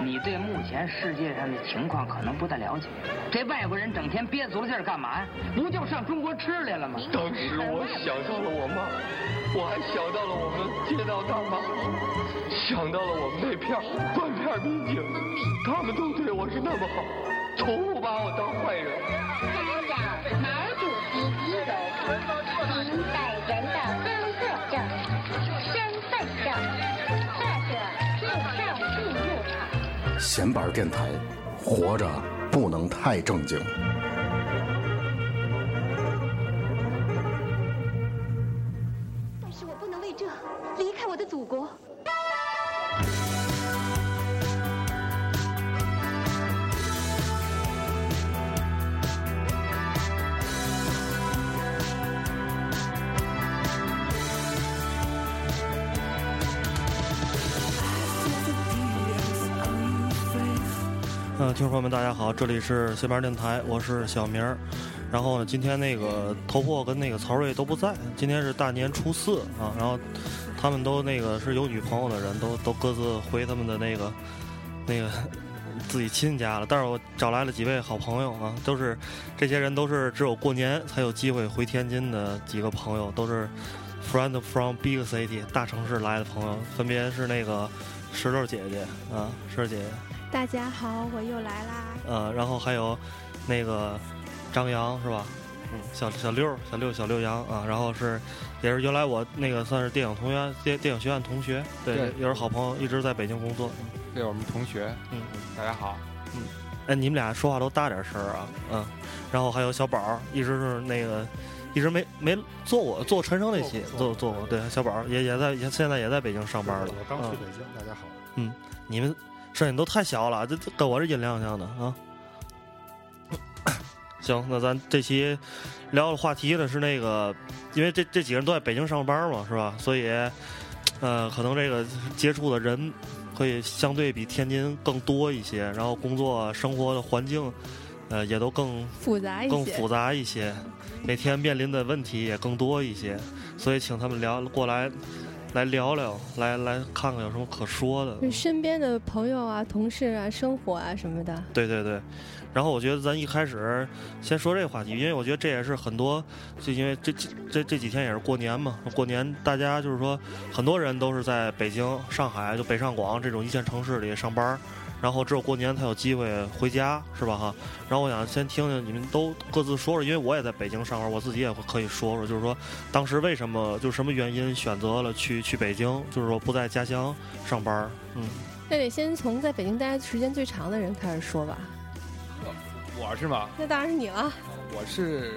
你对目前世界上的情况可能不太了解。这外国人整天憋足了劲儿干嘛呀？不就上中国吃来了吗？当时我想到了我妈，我还想到了我们街道大妈，想到了我们那片儿断片民警，他们都对我是那么好，从不把我当坏人。家长，毛主席遗容，您本人闲板电台，活着不能太正经。听众朋友们，大家好，这里是斜边电台，我是小明儿。然后呢，今天那个头破跟那个曹睿都不在，今天是大年初四啊。然后他们都那个是有女朋友的人，都都各自回他们的那个那个自己亲家了。但是我找来了几位好朋友啊，都是这些人都是只有过年才有机会回天津的几个朋友，都是 friend from big city 大城市来的朋友，分别是那个石头姐姐啊，石头姐姐。大家好，我又来啦！呃，然后还有那个张扬是吧？嗯，小小六，小六，小六杨啊，然后是也是原来我那个算是电影同学，电电影学院同学，对，对也是好朋友，一直在北京工作。对我们同学，嗯，大家好。嗯哎，你们俩说话都大点声儿啊，嗯。然后还有小宝，一直是那个一直没没做过做陈升那期，做做过，对，小宝也也在也现在也在北京上班了。我刚去嗯北京，大家好。嗯你们声音都太小了，这这跟我这音量像的啊。行，那咱这期聊的话题呢是那个，因为这这几个人都在北京上班嘛，是吧？所以，呃，可能这个接触的人会相对比天津更多一些，然后工作生活的环境，呃，也都更复杂一些，更复杂一些，每天面临的问题也更多一些，所以请他们聊过来，来聊聊，来来看看有什么可说的。就身边的朋友啊、同事啊、生活啊什么的。对对对，然后我觉得咱一开始先说这个话题，因为我觉得这也是很多，就因为这这这这几天也是过年嘛，过年大家就是说很多人都是在北京、上海、就北上广这种一线城市里上班儿，然后只有过年才有机会回家，是吧哈？然后我想先听听你们都各自说说，因为我也在北京上班，我自己也会可以说说，就是说当时为什么，就是什么原因选择了去去北京，就是说不在家乡上班，嗯。那得先从在北京待时间最长的人开始说吧。我是吗？那当然是你了。我是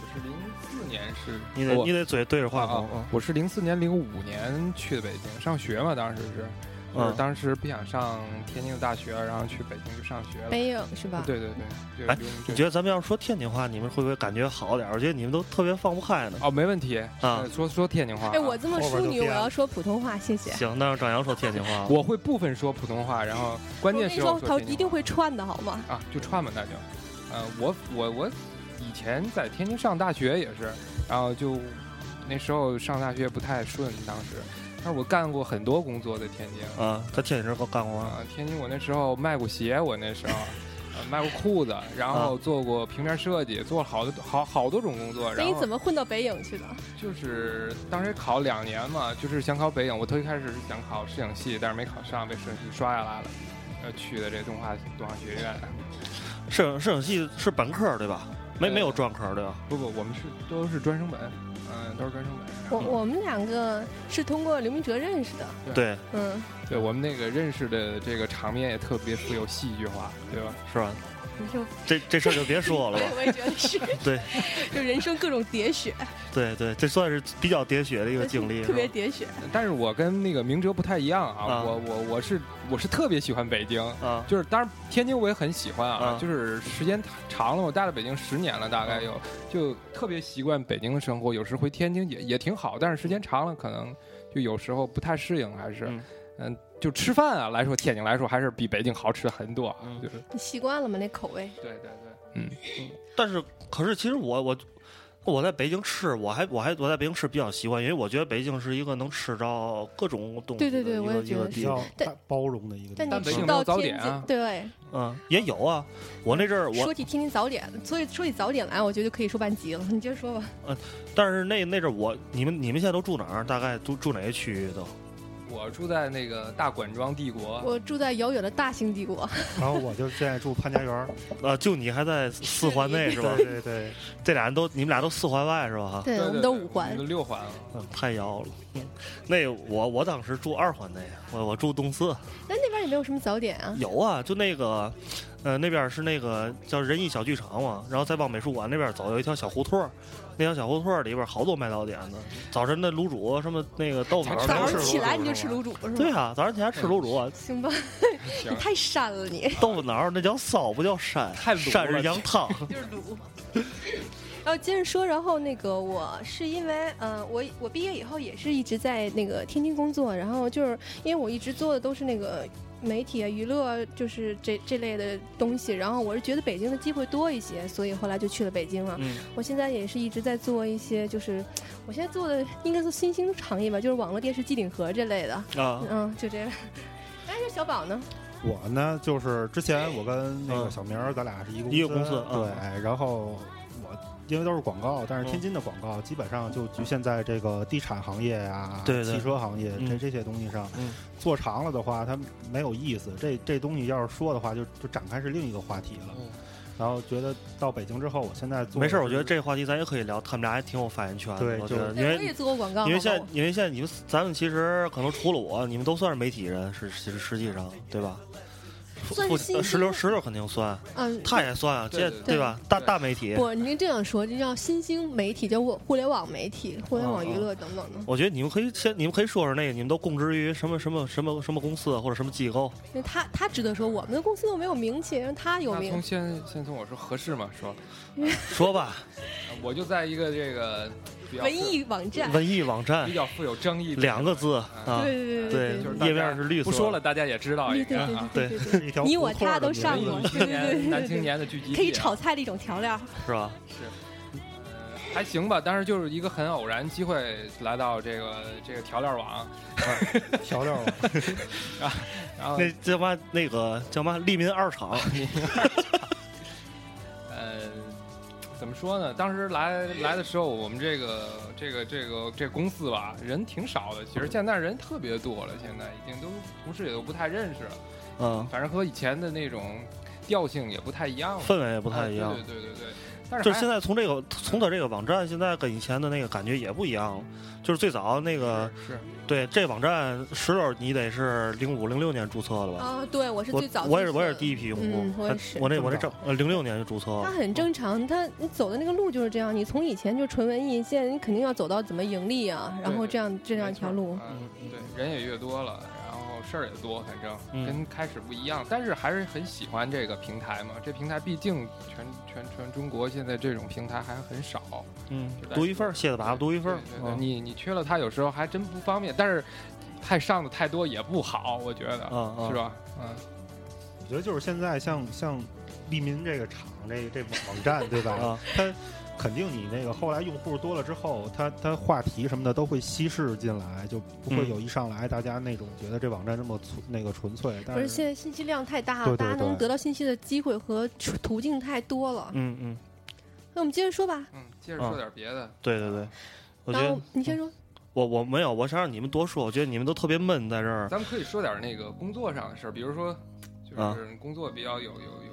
我是零四年是，你得你得嘴对着话筒啊啊，我是零四年零五年去的北京上学嘛，当时是，就是嗯当时不想上天津的大学，然后去北京去上学了。北影是吧？对对对，哎就你觉得咱们要是说天津话，你们会不会感觉好点儿？我觉得你们都特别放不开呢。哦，没问题啊呃说说天津话啊。哎，我这么淑女，我要说普通话，谢谢。行，那让张扬说天津话。我会部分说普通话，然后关键时候，他一定会串的好吗？啊，就串吧，那就，呃，我我我以前在天津上大学也是，然后就那时候上大学不太顺，当时，但是我干过很多工作在天津，啊，在天津时候干过吗？啊，天津我那时候卖过鞋，我那时候。呃卖过裤子，然后做过平面设计，做了好多好好多种工作。那你然后怎么混到北影去的？就是当时考两年嘛，就是想考北影。我头一开始是想考摄影系，但是没考上，被摄影系刷下来了。呃，去的这动画动画学院。摄影摄影系是本科对吧？没呃没有专科对吧？不不，我们是都是专升本，嗯、都是专升本。我我们两个是通过刘明哲认识的。对，嗯，对我们那个认识的这个场面也特别富有戏剧化，对吧？是吧？你就这这事儿就别说了吧。我也觉得是，对就人生各种喋血，对对，这算是比较喋血的一个经历。特别喋血。但是我跟那个明哲不太一样啊，啊我我我是我是特别喜欢北京，啊，就是当然天津我也很喜欢啊，啊就是时间长了，我待了北京十年了，大概有，就特别习惯北京的生活，有时回天津也也挺好，但是时间长了可能就有时候不太适应，还是嗯嗯。就吃饭啊来说，天津来说还是比北京好吃很多啊。嗯就是你习惯了吗？那口味？对对对，嗯，但是可是其实我我我在北京吃，我还我还我在北京吃比较习惯，因为我觉得北京是一个能吃着各种东西的对对对我觉得是个地方。但包容的一个地但方。北京到有早点啊天津，对，嗯，也有啊。我那阵儿我说，起天津早点，所以说起早点来，我觉得就可以说半集了。你接着说吧。嗯但是那那阵儿我你们你们现在都住哪儿？大概都住哪个区域都？我住在那个大管庄帝国，我住在遥远的大兴帝国，然后我就现在住潘家园儿，呃，就你还在四环内是吧？对对对，这俩人都你们俩都四环外是吧？哈，对，我们都五环。都六环了。嗯，太遥了。嗯，那我我当时住二环内，我我住东四。那那边也没有什么早点啊。有啊，就那个，呃，那边是那个叫仁义小剧场嘛，然后再往美术馆那边走，有一条小胡同儿，那条小胡同儿里边好多卖早点的，早晨的卤煮什么那个豆腐脑儿早上起来你就吃卤煮是吧？对啊，早上起来吃卤煮啊，行吧，你，太膻了你。豆腐脑儿那叫骚，不叫膻，太卤膻了是羊汤。就是卤。然后接着说，然后那个我是因为，嗯、我我毕业以后也是一直在那个天津工作，然后就是因为我一直做的都是那个媒体啊、娱乐，就是这这类的东西，然后我是觉得北京的机会多一些，所以后来就去了北京了。嗯我现在也是一直在做一些，就是我现在做的应该是新兴行业吧，就是网络电视机顶盒这类的，啊，嗯，就这样。哎，这小宝呢？我呢就是之前我跟那个嗯小明儿，咱俩是一个一个公司嗯对，然后我因为都是广告，但是天津的广告基本上就局限在这个地产行业呀、对对汽车行业嗯这这些东西上。嗯做长了的话，它没有意思。这这东西要是说的话，就就展开是另一个话题了。嗯然后觉得到北京之后，我现在做没事儿，我觉得这个话题咱也可以聊，他们俩还挺有发言权的。对就我觉得，因对，我也为做过广告，因为现在因为现在你们咱们其实可能除了我，你们都算是媒体人，是其实实际上对吧？不算是新呃石榴石榴肯定算，嗯，他也算啊，这对对对吧？大大媒体，不，您这样说，这叫新兴媒体，叫互互联网媒体、互联网娱乐等等的。我觉得你们可以先，你们可以说说那个，你们都供职于什么什么什么什么公司或者什么机构？因为他他值得说，我们的公司又没有名气，让他有名从名。先先从我说合适吗？说，说吧，我就在一个这个比较文艺网站，文艺网站比较富有争议的两个字啊，对对对就是页面是绿色不说了，大家也知道对应该啊。对对 你我他都上过，对对对男青年的聚集可以炒菜的一种调料。是吧？是，呃，还行吧，但是就是一个很偶然机会来到这个这个调料网，调料网 啊。然后那叫嘛那个叫嘛利民二厂，呃，怎么说呢？当时来来的时候，我们这个这个这个这公司吧，人挺少的。其实现在人特别多了，现在已经都同事也都不太认识了。嗯，反正和以前的那种调性也不太一样了，氛围也不太一样啊。对对对对对。但是现在从这个从他这个网站，现在跟以前的那个感觉也不一样了。就是最早那个是对这网站石榴，你得是零五零六年注册的吧？啊，对，我是最早。我也是我也是第一批用户嗯，我也是我那我那这正呃零六年就注册了。它很正常，它你走的那个路就是这样。你从以前就纯文艺，现在你肯定要走到怎么盈利啊，然后这样这样一条路。嗯，对，人也越多了，事儿也多，反正嗯跟开始不一样，但是还是很喜欢这个平台嘛。这平台毕竟全全全中国现在这种平台还很少，嗯独，一份儿，谢的粑粑读一份儿对对对，嗯你你缺了它，有时候还真不方便，但是太上的太多也不好，我觉得，嗯嗯是吧？嗯，我觉得就是现在像像利民这个厂这这网站对吧？啊，它肯定你那个后来用户多了之后，它它话题什么的都会稀释进来，就不会嗯有一上来大家那种觉得这网站这么纯那个纯粹。但不是，现在信息量太大了，对对大家能得到信息的机会和途径太多了。嗯嗯，那我们接着说吧。嗯，接着说点别的。对对对，我觉然后得你先说，我我没有，我想让你们多说，我觉得你们都特别闷在这儿。咱们可以说点那个工作上的事儿，比如说，就啊是工作比较有有有有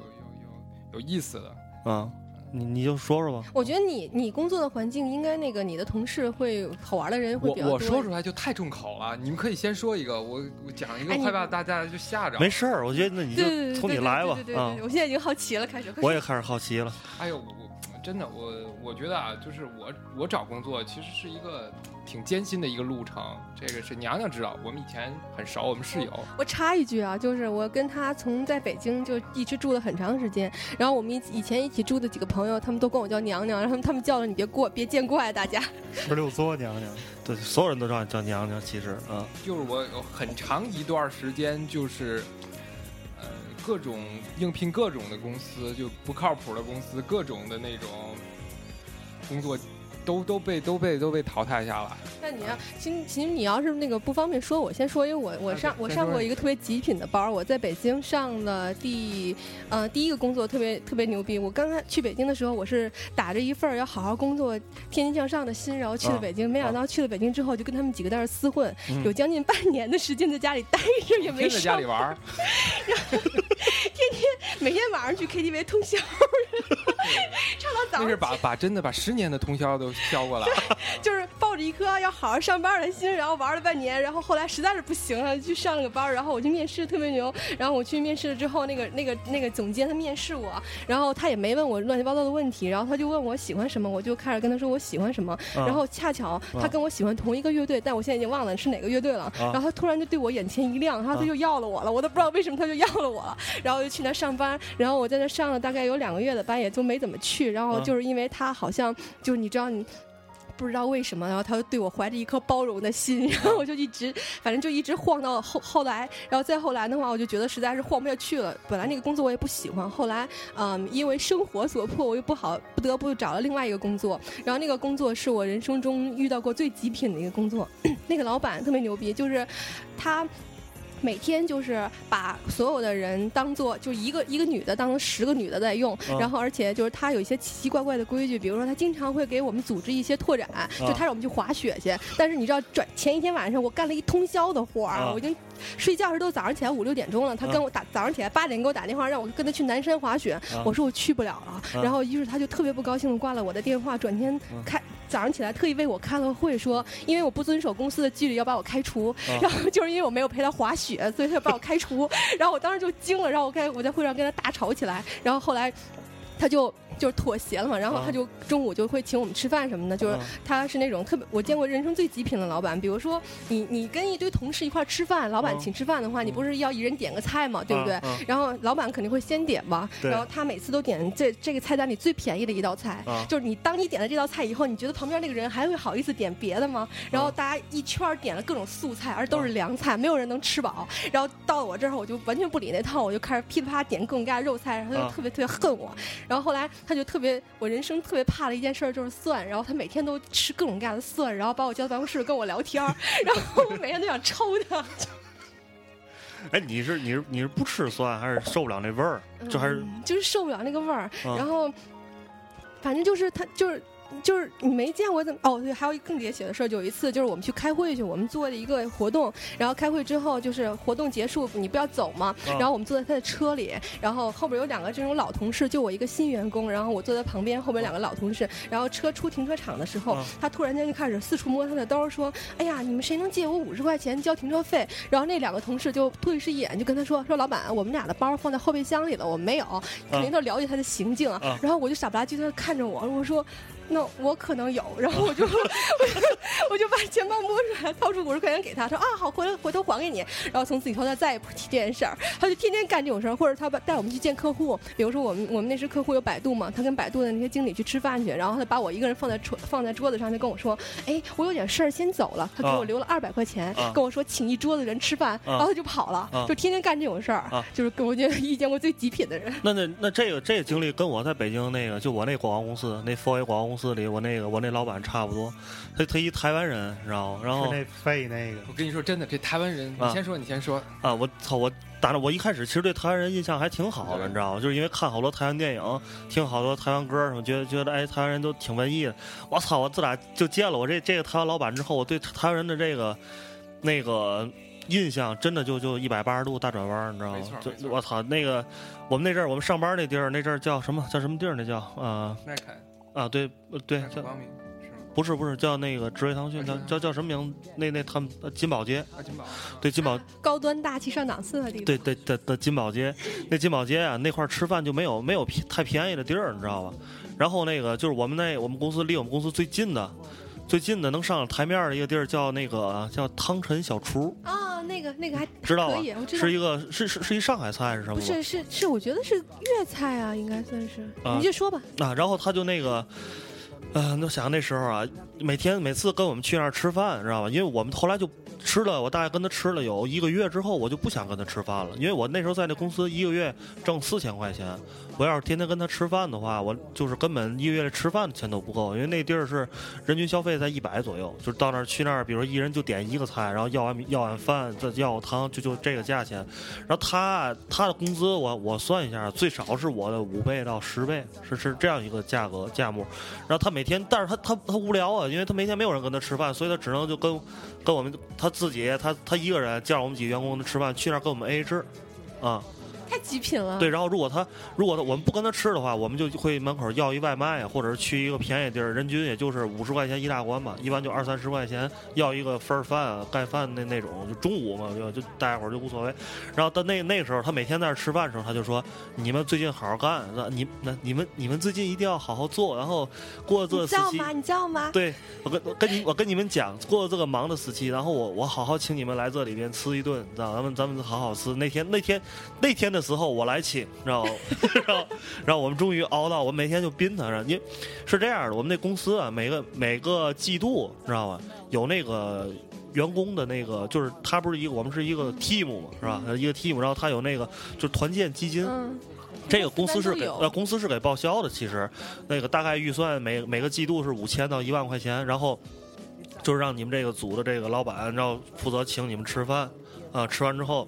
有有意思的。嗯，你你就说说吧。我觉得你你工作的环境应该那个你的同事会好玩的人会我比较多。我说出来就太重口了，你们可以先说一个，我我讲一个，哎你害怕大家就吓着。没事儿，我觉得那你就从你对对来吧对对对我现在已经好奇了，开始。我也开始好奇了。哎呦，真的我我觉得啊，就是我我找工作其实是一个挺艰辛的一个路程。这个是娘娘知道，我们以前很熟，我们室友。我插一句啊，就是我跟他从在北京就一直住了很长时间，然后我们以以前一起住的几个朋友，他们都管我叫娘娘，然后他们叫了你别过，别见怪，大家。十六作娘娘，对，所有人都叫叫娘娘，其实啊，就是我有很长一段时间就是，呃，各种应聘各种的公司，就不靠谱的公司，各种的那种工作都都被都被都被淘汰下来。那你要，其实其实你要是那个不方便说，我先说，因为我我上我上过一个特别极品的班儿，我在北京上的第，呃第一个工作特别特别牛逼。我刚开去北京的时候，我是打着一份要好好工作、天天向上的心，然后去了北京。没想到去了北京之后，就跟他们几个在那儿厮混，有将近半年的时间在家里待着，也没天在家里玩，天天，每天晚上去 KTV 通宵，唱到早上那是把把真的把十年的通宵都消过来了。就是抱着一颗要好好上班的心，然后玩了半年，然后后来实在是不行了，去上了个班儿，然后我去面试，特别牛。然后我去面试了之后，那个那个那个总监他面试我，然后他也没问我乱七八糟的问题，然后他就问我喜欢什么，我就开始跟他说我喜欢什么。啊然后恰巧他跟我喜欢同一个乐队，但我现在已经忘了是哪个乐队了。然后他突然就对我眼前一亮，然后他就要了我了，我都不知道为什么他就要了我了。然后我就去那上班，然后我在那上了大概有两个月的班，也就没怎么去。然后就是因为他好像就是你知道你。不知道为什么，然后他就对我怀着一颗包容的心，然后我就一直，反正就一直晃到后后来，然后再后来的话，我就觉得实在是晃不下去了。本来那个工作我也不喜欢，后来，嗯，因为生活所迫，我又不好，不得不找了另外一个工作。然后那个工作是我人生中遇到过最极品的一个工作，那个老板特别牛逼，就是他。每天就是把所有的人当做就一个一个女的当成十个女的在用，嗯然后而且就是他有一些奇奇怪怪的规矩，比如说他经常会给我们组织一些拓展，就他让我们去滑雪去。但是你知道，转前一天晚上我干了一通宵的活儿，啊我已经睡觉时都早上起来五六点钟了，他跟我打早上起来八点给我打电话让我跟他去南山滑雪，啊我说我去不了了。啊然后于是他就特别不高兴的挂了我的电话，转天开。早上起来特意为我开了会，说因为我不遵守公司的纪律要把我开除，啊然后就是因为我没有陪他滑雪，所以他就把我开除。然后我当时就惊了，然后我开我在会上跟他大吵起来，然后后来他就就是妥协了嘛，然后啊他就中午就会请我们吃饭什么的，就是啊他是那种特别我见过人生最极品的老板，比如说你你跟一堆同事一块儿吃饭，老板啊请吃饭的话，你不是要一人点个菜嘛，对不对？然后老板肯定会先点嘛，然后他每次都点这这个菜单里最便宜的一道菜啊，就是你当你点了这道菜以后，你觉得旁边那个人还会好意思点别的吗？然后大家一圈儿点了各种素菜，而都是凉菜，没有人能吃饱。然后到了我这儿，我就完全不理那套，我就开始噼里啪啦点各种各样的肉菜，然后他就啊特别特别恨我。然后后来他就特别，我人生特别怕的一件事儿就是蒜，然后他每天都吃各种各样的蒜，然后把我叫到办公室跟我聊天，然后我每天都想抽他。哎，你是你是你是不吃蒜，还是受不了那味儿？就还是嗯就是受不了那个味儿，啊然后反正就是他就是。就是你没见过怎么哦对，还有一个更别写的事儿，有一次就是我们去开会去，我们做了一个活动，然后开会之后就是活动结束，你不要走嘛，啊然后我们坐在他的车里，然后后边有两个这种老同事，就我一个新员工，然后我坐在旁边，后边两个老同事，然后车出停车场的时候，啊他突然间就开始四处摸他的兜，说：“哎呀，你们谁能借我五十块钱交停车费？”然后那两个同事就对视一眼，就跟他说：“说老板，我们俩的包放在后备箱里了，我们没有。”肯定都了解他的行径啊。啊然后我就傻不拉几的看着我，我说。那我可能有，然后我就我 就我就把钱包摸出来，掏出五十块钱给他，说啊好，回头回头还给你。然后从此以后他再也不提这件事儿，他就天天干这种事儿，或者他把带我们去见客户，比如说我们我们那时客户有百度嘛，他跟百度的那些经理去吃饭去，然后他把我一个人放在桌放在桌子上，就跟我说，哎，我有点事儿先走了，他给我啊。留了二百块钱，啊。跟我说请一桌子人吃饭，然后他就跑了，啊。就天天干这种事儿，啊。就是跟我觉得 遇见过最极品的人。那那那这个这个经历跟我在北京那个就我那广告公司那 f o 广告公司里，我那个我那老板差不多，他他一台湾人，你知道吗？然后那费那个我跟你说真的，这台湾人，啊你先说，你先说。啊，我操我。打着我一开始其实对台湾人印象还挺好的，你知道吗？就是因为看好多台湾电影，听好多台湾歌什么，觉得觉得哎，台湾人都挺文艺的。我操！我自打就见了我这这个台湾老板之后，我对台湾人的这个那个印象真的就就一百八十度大转弯，你知道吗？就我操，那个我们那阵儿我们上班那地儿那阵儿叫什么叫什么地儿？那叫啊耐克，啊对呃对叫光明是吗？不是不是叫那个职业腾讯叫啊叫叫什么名？那那他们呃金宝街啊，金宝。对金宝 高端大气上档次的地方。对对的的金宝街，那金宝街啊，那块吃饭就没有没有便太便宜的地儿，你知道吧？然后那个就是我们那我们公司离我们公司最近的，最近的能上台面的一个地儿叫那个叫汤臣小厨，啊，那个那个还知道吧可以，我知道是一个是是是一上海菜是什么？不是是是，我觉得是粤菜啊，应该算是。啊你就说吧。啊，然后他就那个，呃，那想那时候啊，每天每次跟我们去那儿吃饭，知道吧？因为我们后来就吃了，我大概跟他吃了有一个月之后，我就不想跟他吃饭了，因为我那时候在那公司一个月挣四千块钱，我要是天天跟他吃饭的话，我就是根本一个月吃饭的钱都不够，因为那地儿是人均消费在一百左右，就是到那儿去那儿，比如说一人就点一个菜，然后要碗要碗饭，再要汤，就就这个价钱。然后他他的工资我我算一下，最少是我的五倍到十倍，是是这样一个价格价目。然后他每天，但是他他他无聊啊，因为他每天没有人跟他吃饭，所以他只能就跟跟我们他自己他他一个人叫我们几个员工吃饭，去那儿跟我们 AA 制，啊。太极品了。对，然后如果他如果他我们不跟他吃的话，我们就会门口要一外卖，或者是去一个便宜地儿，人均也就是五十块钱一大关吧，一般就二三十块钱要一个份儿饭啊，盖饭那那种，就中午嘛，就就大家伙儿就无所谓。然后到那那个时候，他每天在那吃饭的时候，他就说：“你们最近好好干，那你那你们你们最近一定要好好做，然后过这个时期。”你知道吗？你知道吗？对，我跟我跟你我跟你们讲，过这个忙的时期，然后我我好好请你们来这里边吃一顿，知道咱们咱们好好吃。那天那天那天的时候，我来请。知道吗？然后，然后我们终于熬到，我每天就宾他，因为是这样的，我们那公司啊，每个每个季度，知道吧？有那个员工的那个，就是他不是一个，我们是一个 team 嘛，是吧？一个 team，然后他有那个就是团建基金，嗯，这个公司是给呃公司是给报销的，其实那个大概预算每每个季度是五千到一万块钱，然后就是让你们这个组的这个老板，然后负责请你们吃饭，啊、吃完之后。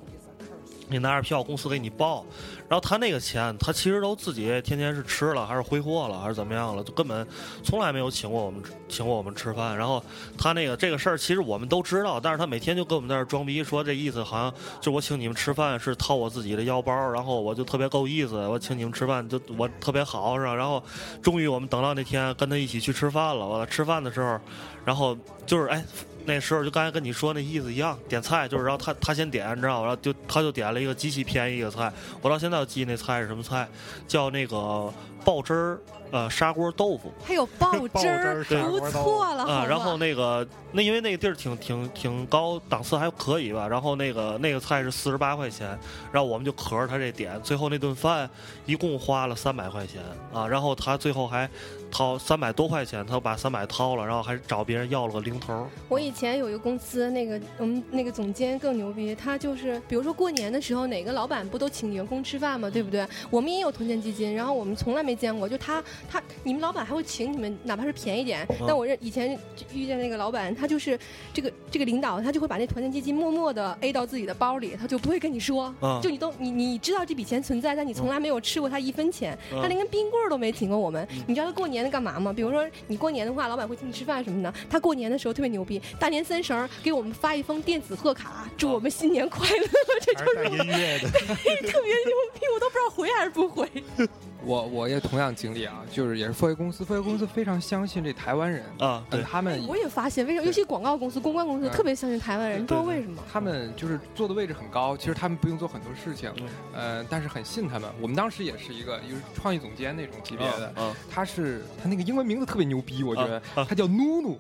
你拿着票，公司给你报，然后他那个钱，他其实都自己天天是吃了，还是挥霍了，还是怎么样了，就根本从来没有请过我们请过我们吃饭。然后他那个这个事儿，其实我们都知道，但是他每天就跟我们在那儿装逼，说这意思好像就我请你们吃饭是掏我自己的腰包，然后我就特别够意思，我请你们吃饭就我特别好是吧？然后终于我们等到那天跟他一起去吃饭了，我吃饭的时候，然后就是哎。那时候就刚才跟你说那意思一样，点菜就是然后他他先点，你知道吗？然后就他就点了一个极其便宜的菜，我到现在都记那菜是什么菜，叫那个爆汁儿呃砂锅豆腐还有爆汁儿不错了，啊。吗然后那个那因为那个地儿挺挺挺高档次还可以吧，然后那个那个菜是四十八块钱，然后我们就可着他这点，最后那顿饭一共花了三百块钱啊，然后他最后还掏三百多块钱，他把三百掏了，然后还找别人要了个零头。我以前有一个公司，那个我们那个总监更牛逼，他就是比如说过年的时候，哪个老板不都请员工吃饭嘛，对不对？我们也有团建基金，然后我们从来没见过，就他他你们老板还会请你们，哪怕是便宜点。但我认以前遇见那个老板，他就是这个这个领导，他就会把那团建基金默默的 A 到自己的包里，他就不会跟你说，嗯就你都你你知道这笔钱存在，但你从来没有吃过他一分钱，嗯他连根冰棍都没请过我们。你知道他过年的干嘛吗？比如说你过年的话，老板会请你吃饭什么的。他过年的时候特别牛逼，大年三十儿给我们发一封电子贺卡，祝我们新年快乐。这还就是音乐的，特别牛逼，我都不知道回还是不回。我我也同样经历啊，就是也是富卫公司，富卫公司非常相信这台湾人，啊，对嗯，他们我也发现，为什么？尤其广告公司、公关公司嗯特别相信台湾人，不知道为什么。他们就是坐的位置很高，其实他们不用做很多事情，嗯呃，但是很信他们。我们当时也是一个就是创意总监那种级别的，啊，他是他那个英文名字特别牛逼，我觉得。啊啊。他叫努努，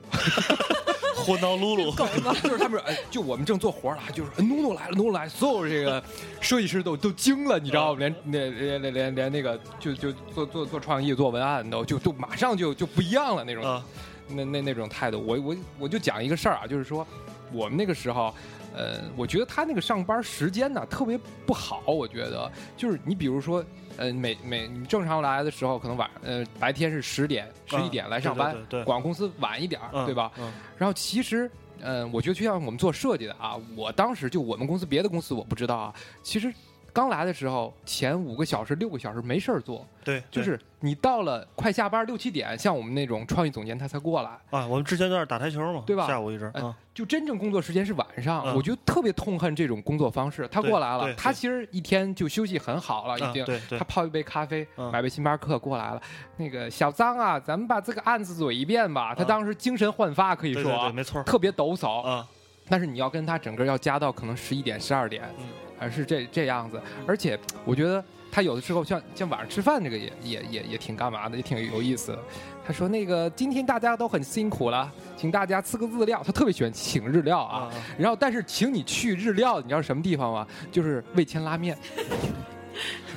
混到露。露，就是他们哎，就我们正做活了，就是哎努努来了，努努来。了，所有这个设计师都都惊了，你知道吗？连连连连连连那个就就做做做创意、做文案都就就马上就就不一样了那种。啊，那那那种态度，我我我就讲一个事儿啊，就是说我们那个时候，呃，我觉得他那个上班时间呢特别不好，我觉得就是你比如说，呃，每每你正常来的时候，可能晚呃白天是十点十一点来上班，对对对对广告公司晚一点对吧？嗯然后其实。嗯，我觉得就像我们做设计的啊，我当时就我们公司别的公司我不知道啊，其实刚来的时候前五个小时六个小时没事儿做，对，就是你到了快下班六七点，像我们那种创意总监他才过来，啊，我们之前在那儿打台球嘛，对吧下午一直就真正工作时间是晚上，嗯我就特别痛恨这种工作方式。他过来了，他其实一天就休息很好了，已经。啊对对他泡一杯咖啡，嗯买杯星巴克过来了。那个小张啊，咱们把这个案子捋一遍吧。他啊当时精神焕发，可以说啊对对对，没错特别抖擞。啊，但是你要跟他整个要加到可能十一点、十二点，嗯还是这这样子。而且我觉得他有的时候像像晚上吃饭这个也也也也挺干嘛的，也挺有意思的。他说那个今天大家都很辛苦了，请大家吃个日料。他特别喜欢请日料啊。啊，然后但是请你去日料，你知道什么地方吗？就是味千拉面。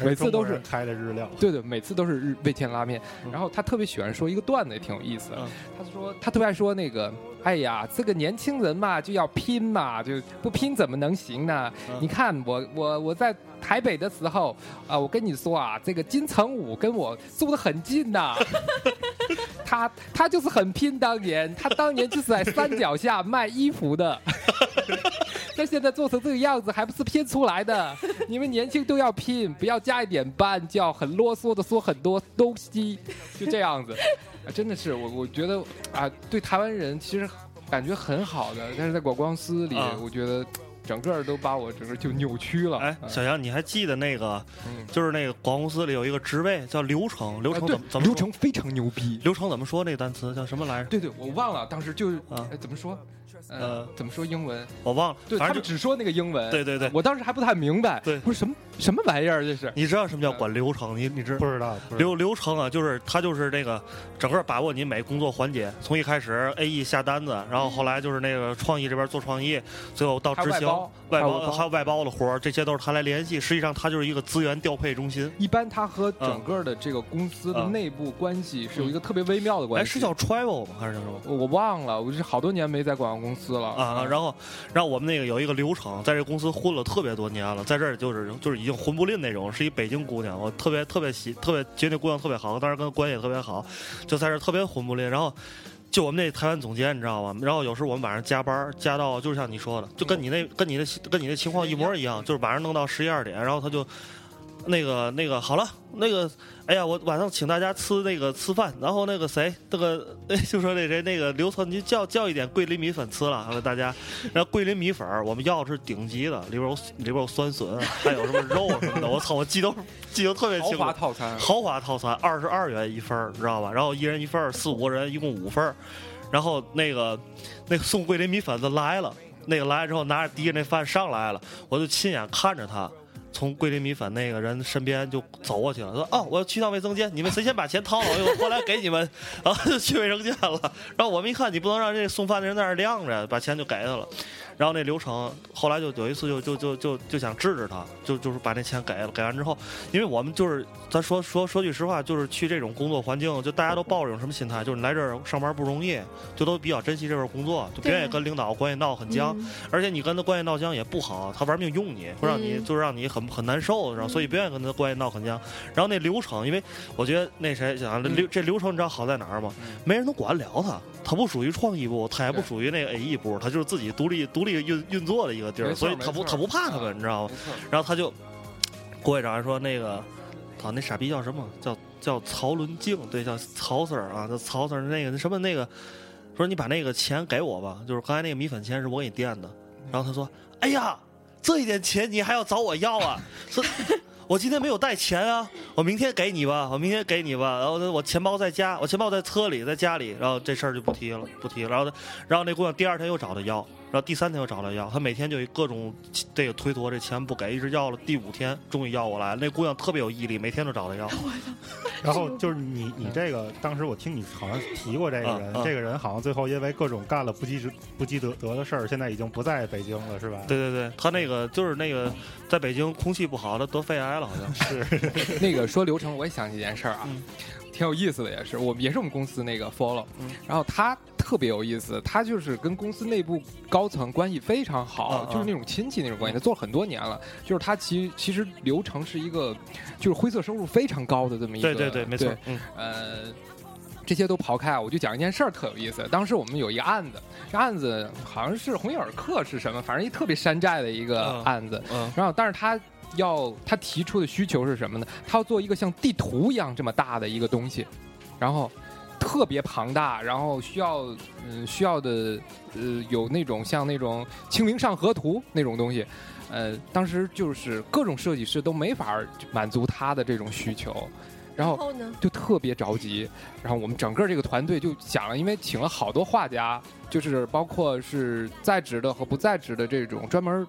每次都是开的日料。对对，每次都是日味千拉面。嗯然后他特别喜欢说一个段子，也挺有意思他说他特别爱说那个，哎呀，这个年轻人嘛就要拼嘛，就不拼怎么能行呢？嗯你看我我我在台北的时候啊、我跟你说啊，这个金城武跟我住的很近呐、他他就是很拼，当年他当年就是在山脚下卖衣服的。他现在做成这个样子，还不是拼出来的？你们年轻都要拼，不要加一点班，就要很啰嗦的说很多东西，就这样子。啊，真的是我，我觉得啊，对台湾人其实感觉很好的，但是在广告公司里，啊我觉得整个都把我整个就扭曲了。哎，啊小杨，你还记得那个，嗯就是那个广告公司里有一个职位叫流程，流程怎么怎么流程非常牛逼。流程怎么说那个单词叫什么来着？对对，我忘了，当时就是啊哎怎么说？呃呃，怎么说英文？我忘了，对他反正只说那个英文。对对对我当时还不太明白。对不是什么什么玩意儿，这是。你知道什么叫管流程？你你知不知道，流流程啊，就是他就是那个整个把握你每工作环节，从一开始 A E 下单子，然后后来就是那个创意这边做创意，最后到执行外包还有外包的活儿，这些都是他来联系。实际上，他就是一个资源调配中心。一般他和整个的这个公司的嗯内部关系是有一个特别微妙的关系哎，系。是叫 Travel 吗？还是叫什么？我忘了，我是好多年没在广告公司了啊，然后，然后我们那个有一个流程，在这公司混了特别多年了，在这儿就是就是已经混不吝那种，是一北京姑娘，我特别特别喜，特别觉得那姑娘特别好，当时跟她关系也特别好，就在这儿特别混不吝。然后，就我们那台湾总监，你知道吗？然后有时候我们晚上加班加到，就是像你说的，就跟你那跟你的跟你的情况一模一样，就是晚上弄到十一二点，然后他就。那个那个好了，那个哎呀，我晚上请大家吃那个吃饭，然后那个谁，那个哎就说那谁那个刘川，你叫叫一点桂林米粉吃了，然后大家，然后桂林米粉儿我们要的是顶级的，里边有里边有酸笋，还有什么肉什么的，我操，我记得记得特别豪清楚。华套餐，豪华套餐二十二元一份知道吧？然后一人一份儿，四五个人一共五份儿。然后那个那个送桂林米粉的来了，那个来了之后拿着提着那饭上来了，我就亲眼看着他。从桂林米粉那个人身边就走过去了，说：“哦，我要去趟卫生间，你们谁先把钱掏了，我过来给你们。”然后就去卫生间了。然后我们一看，你不能让这送饭的人在那晾着，把钱就给他了。然后那流程后来就有一次就就就就就想治治他，就就是把那钱给了。给完之后，因为我们就是咱说说说句实话，就是去这种工作环境，就大家都抱着一种什么心态，就是你来这儿上班不容易，就都比较珍惜这份工作，就别愿意跟领导关系闹很僵。嗯而且你跟他关系闹僵也不好，他玩命用你，会让你、嗯就是让你很很难受，然后所以不愿意跟他关系闹很僵。然后那流程，因为我觉得那谁想这流程你知道好在哪儿吗？没人能管得了他，他不属于创意部，他也不属于那个 A E 部，他就是自己独立独立运运作的一个地儿，所以他不他不怕他们，啊你知道吗？然后他就郭会长还说那个。操，那傻逼叫什么？叫叫曹伦静，对，叫曹 Sir 啊，叫曹 Sir 那个那什么那个，说你把那个钱给我吧，就是刚才那个米粉钱是我给你垫的。然后他说：“哎呀，这一点钱你还要找我要啊？说我今天没有带钱啊，我明天给你吧，我明天给你吧。然后呢，我钱包在家，我钱包在车里，在家里。然后这事儿就不提了，不提了。然后他，然后那姑娘第二天又找他要，然后第三天又找他要，他每天就各种这个推脱这钱不给，一直要了第五天，终于要过来。那姑娘特别有毅力，每天都找他要。然后就是你你这个，当时我听你好像提过这个人，这个人好像最后因为各种干了不积不积德德的事儿，现在已经不在北京了，是吧？对对对，他那个就是那个在北京空气不好，他得肺癌了，好像是。那个说流程，我也想起一件事儿啊，嗯挺有意思的，也是我们也是我们公司那个 follow，、嗯然后他特别有意思，他就是跟公司内部高层关系非常好，就是那种亲戚那种关系，他做了很多年了，就是他其其实流程是一个就是灰色收入非常高的这么一个，对对对，没错。嗯呃，这些都刨开啊，我就讲一件事儿特有意思。当时我们有一个案子，这案子好像是红伊尔克是什么，反正一特别山寨的一个嗯案子。嗯然后，但是他要他提出的需求是什么呢？他要做一个像地图一样这么大的一个东西，然后特别庞大，然后需要嗯、需要的呃有那种像那种《清明上河图》那种东西。呃，当时就是各种设计师都没法满足他的这种需求，然后？就特别着急。然后我们整个这个团队就想了，因为请了好多画家，就是包括是在职的和不在职的这种专门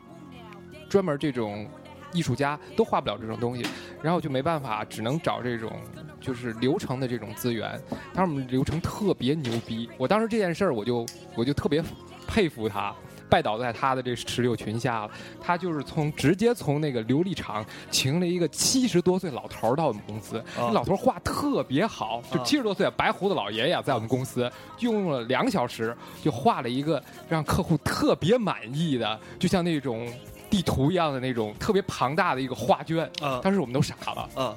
专门这种艺术家都画不了这种东西，然后就没办法，只能找这种就是流程的这种资源。当时我们流程特别牛逼，我当时这件事儿我就我就特别佩服他。拜倒在他的这石榴裙下了。他就是从直接从那个琉璃厂请了一个七十多岁老头儿到我们公司，啊那老头儿画特别好，就啊七十多岁白胡子老爷爷在我们公司用了两小时就画了一个让客户特别满意的，就像那种地图一样的那种特别庞大的一个画卷。啊当时我们都傻了。啊，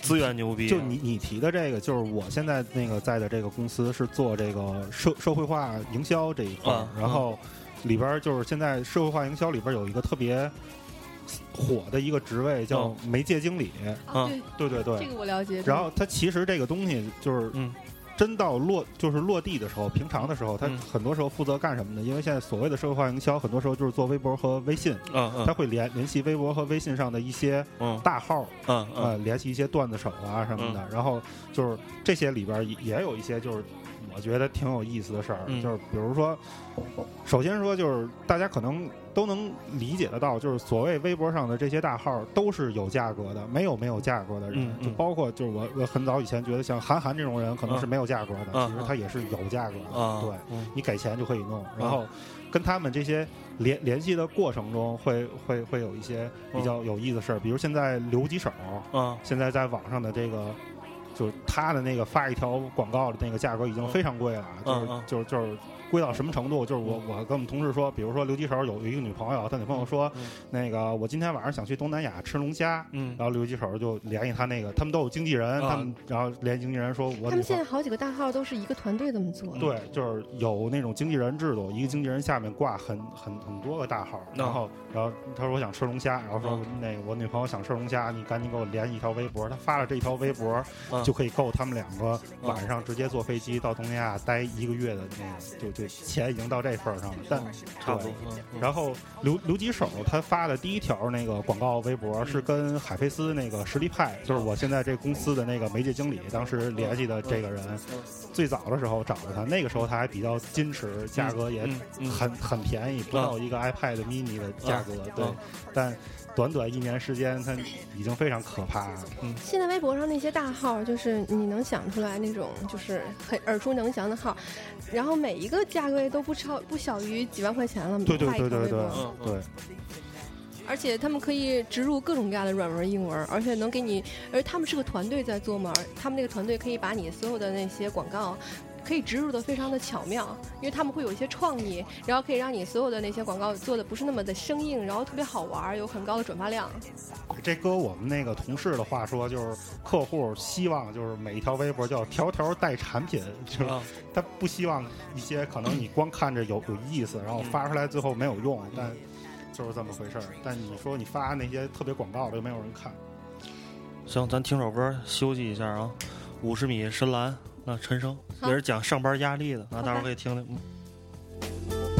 资源牛逼，就你你提的这个，就是我现在那个在的这个公司是做这个社社会化营销这一块然后里边儿就是现在社会化营销里边儿有一个特别火的一个职位叫媒介经理，啊啊，对，对对对。这个我了解。然后它其实这个东西就是嗯真到落就是落地的时候，平常的时候，它嗯。很多时候负责干什么呢？因为现在所谓的社会化营销，很多时候就是做微博和微信，嗯嗯。他会联联系微博和微信上的一些嗯大号，呃，联系一些段子手啊什么的。然后就是这些里边也也有一些就是我觉得挺有意思的事儿，嗯。就是比如说，首先说就是大家可能都能理解得到，就是所谓微博上的这些大号都是有价格的，没有没有价格的人，嗯嗯。就包括就是我我很早以前觉得像韩寒这种人可能是没有价格的，嗯其实他也是有价格的，啊，对。嗯。你给钱就可以弄，然后跟他们这些联联系的过程中会，会会有一些比较有意思的事儿，比如现在留几手，啊。现在在网上的这个，就是他的那个发一条广告的那个价格已经非常贵了，嗯嗯。就是就是就是贵到什么程度？就是我我跟我们同事说，比如说刘吉手有有一个女朋友，他女朋友说，嗯。那个我今天晚上想去东南亚吃龙虾。嗯。然后刘吉手就联系他那个，他们都有经纪人，啊。他们然后联系经纪人说，我他们现在好几个大号都是一个团队这么做。对，就是有那种经纪人制度，一个经纪人下面挂很很很多个大号，然后然后他说我想吃龙虾，然后说嗯那个我女朋友想吃龙虾，你赶紧给我联系一条微博，他发了这一条微博嗯就可以够他们两个晚上直接坐飞机到东南亚待一个月的那个，就就钱已经到这份儿上了，但差不多然后刘刘吉手他发的第一条那个广告微博是跟海飞丝那个实力派，就是我现在这公司的那个媒介经理，当时联系的这个人，最早的时候找的他，那个时候他还比较矜持，价格也很很便宜，不到一个 iPad mini 的价格，对嗯，但短短一年时间，它已经非常可怕了。嗯现在微博上那些大号，就是你能想出来那种，就是很耳熟能详的号，然后每一个价位都不超不小于几万块钱了。对对对对对而且他们可以植入各种各样的软文、硬文，而且能给你，而他们是个团队在做嘛，而他们那个团队可以把你所有的那些广告。可以植入的非常的巧妙，因为他们会有一些创意，然后可以让你所有的那些广告做的不是那么的生硬，然后特别好玩儿，有很高的转发量。这搁我们那个同事的话说，就是客户希望就是每一条微博叫条条带产品，就是啊他不希望一些可能你光看着有有意思，然后发出来最后没有用，但就是这么回事儿。但你说你发那些特别广告的，又没有人看。行，咱听首歌休息一下啊。五十米深蓝，那陈升也是讲上班压力的，那好吧大伙可以听听。嗯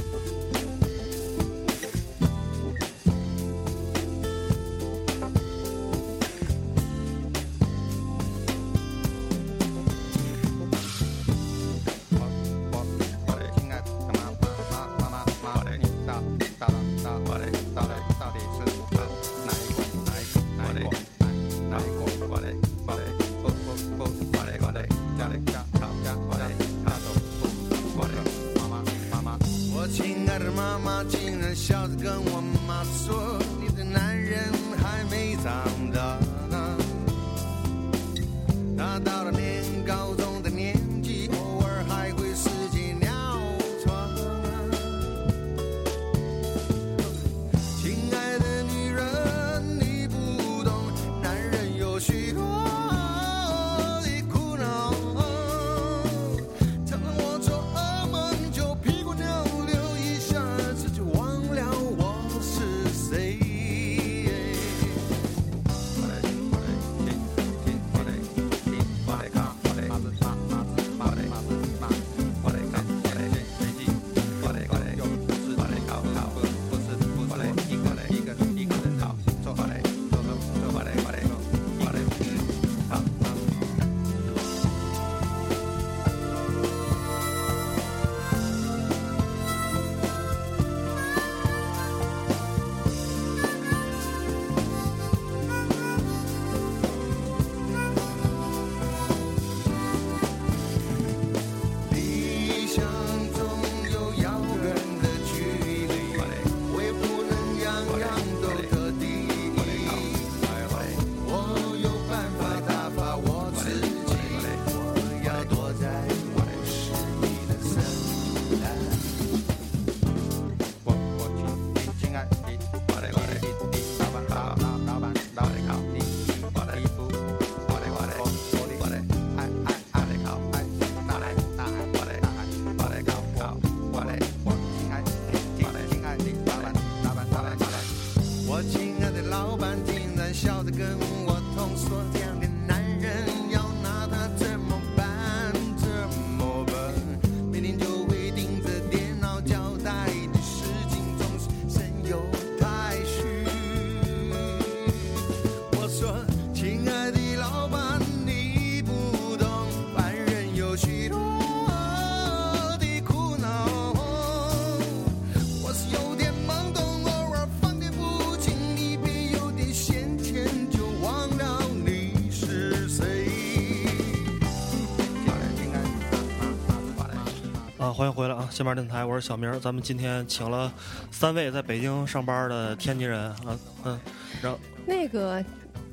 欢迎回来啊！新马电台，我是小明。咱们今天请了三位在北京上班的天津人啊，嗯，然后那个。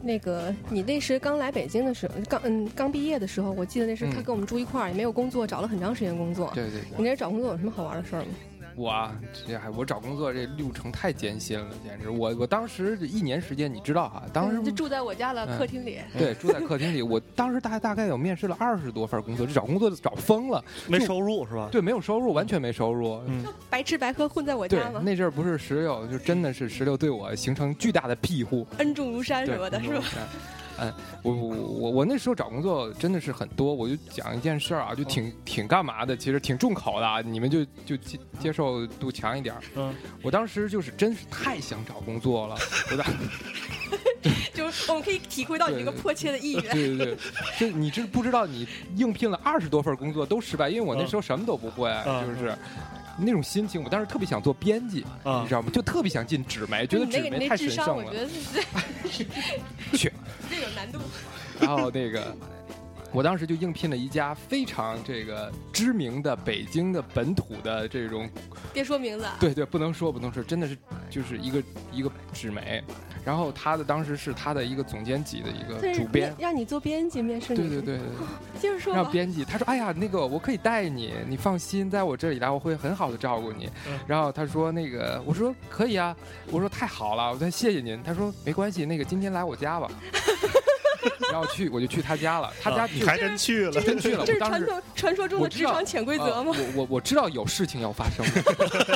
那个，你那时刚来北京的时候，刚嗯刚毕业的时候，我记得那时他嗯跟我们住一块儿，也没有工作，找了很长时间工作。对对对，你那找工作有什么好玩的事儿吗？我啊，这还我找工作这路程太艰辛了，简直！我我当时一年时间，你知道哈、当时就住在我家的嗯客厅里。对住在客厅里，我当时大大概有面试了二十多份工作，这找工作找疯了，没收入是吧？对，没有收入，完全没收入。嗯，白吃白喝混在我家，吗？那阵儿不是石榴，就真的是石榴对我形成巨大的庇护。恩重如山什么的，是吧？？嗯，我我我我那时候找工作真的是很多，我就讲一件事儿啊，就挺挺干嘛的，其实挺重口的啊，你们就就接接受度强一点儿。嗯，我当时就是真是太想找工作了，我当 就是我们可以体会到你这个迫切的意愿。对对对，就你知不知道你应聘了二十多份工作都失败，因为我那时候什么都不会，嗯就是。那种心情，我当时特别想做编辑，啊你知道吗？就特别想进纸媒，觉得你那个你纸媒太神圣了我觉。得是 去，这有难度。然后那个，我当时就应聘了一家非常这个知名的北京的本土的这种，别说名字啊。对对，不能说不能说，真的是就是一个一个纸媒。然后他的当时是他的一个总监级的一个主编，让你做编辑面试你，对对对对对。接着说。让编辑，他说：“哎呀，那个我可以带你，你放心，在我这里来，我会很好的照顾你。嗯然后他说：“那个，我说可以啊，我说太好了，我说谢谢您。”他说：“没关系，那个今天来我家吧。” 然后去我就去他家了，他家啊你还真去了，真去了。这是我当时传说传说中的职场潜规则吗？呃我我我知道有事情要发生，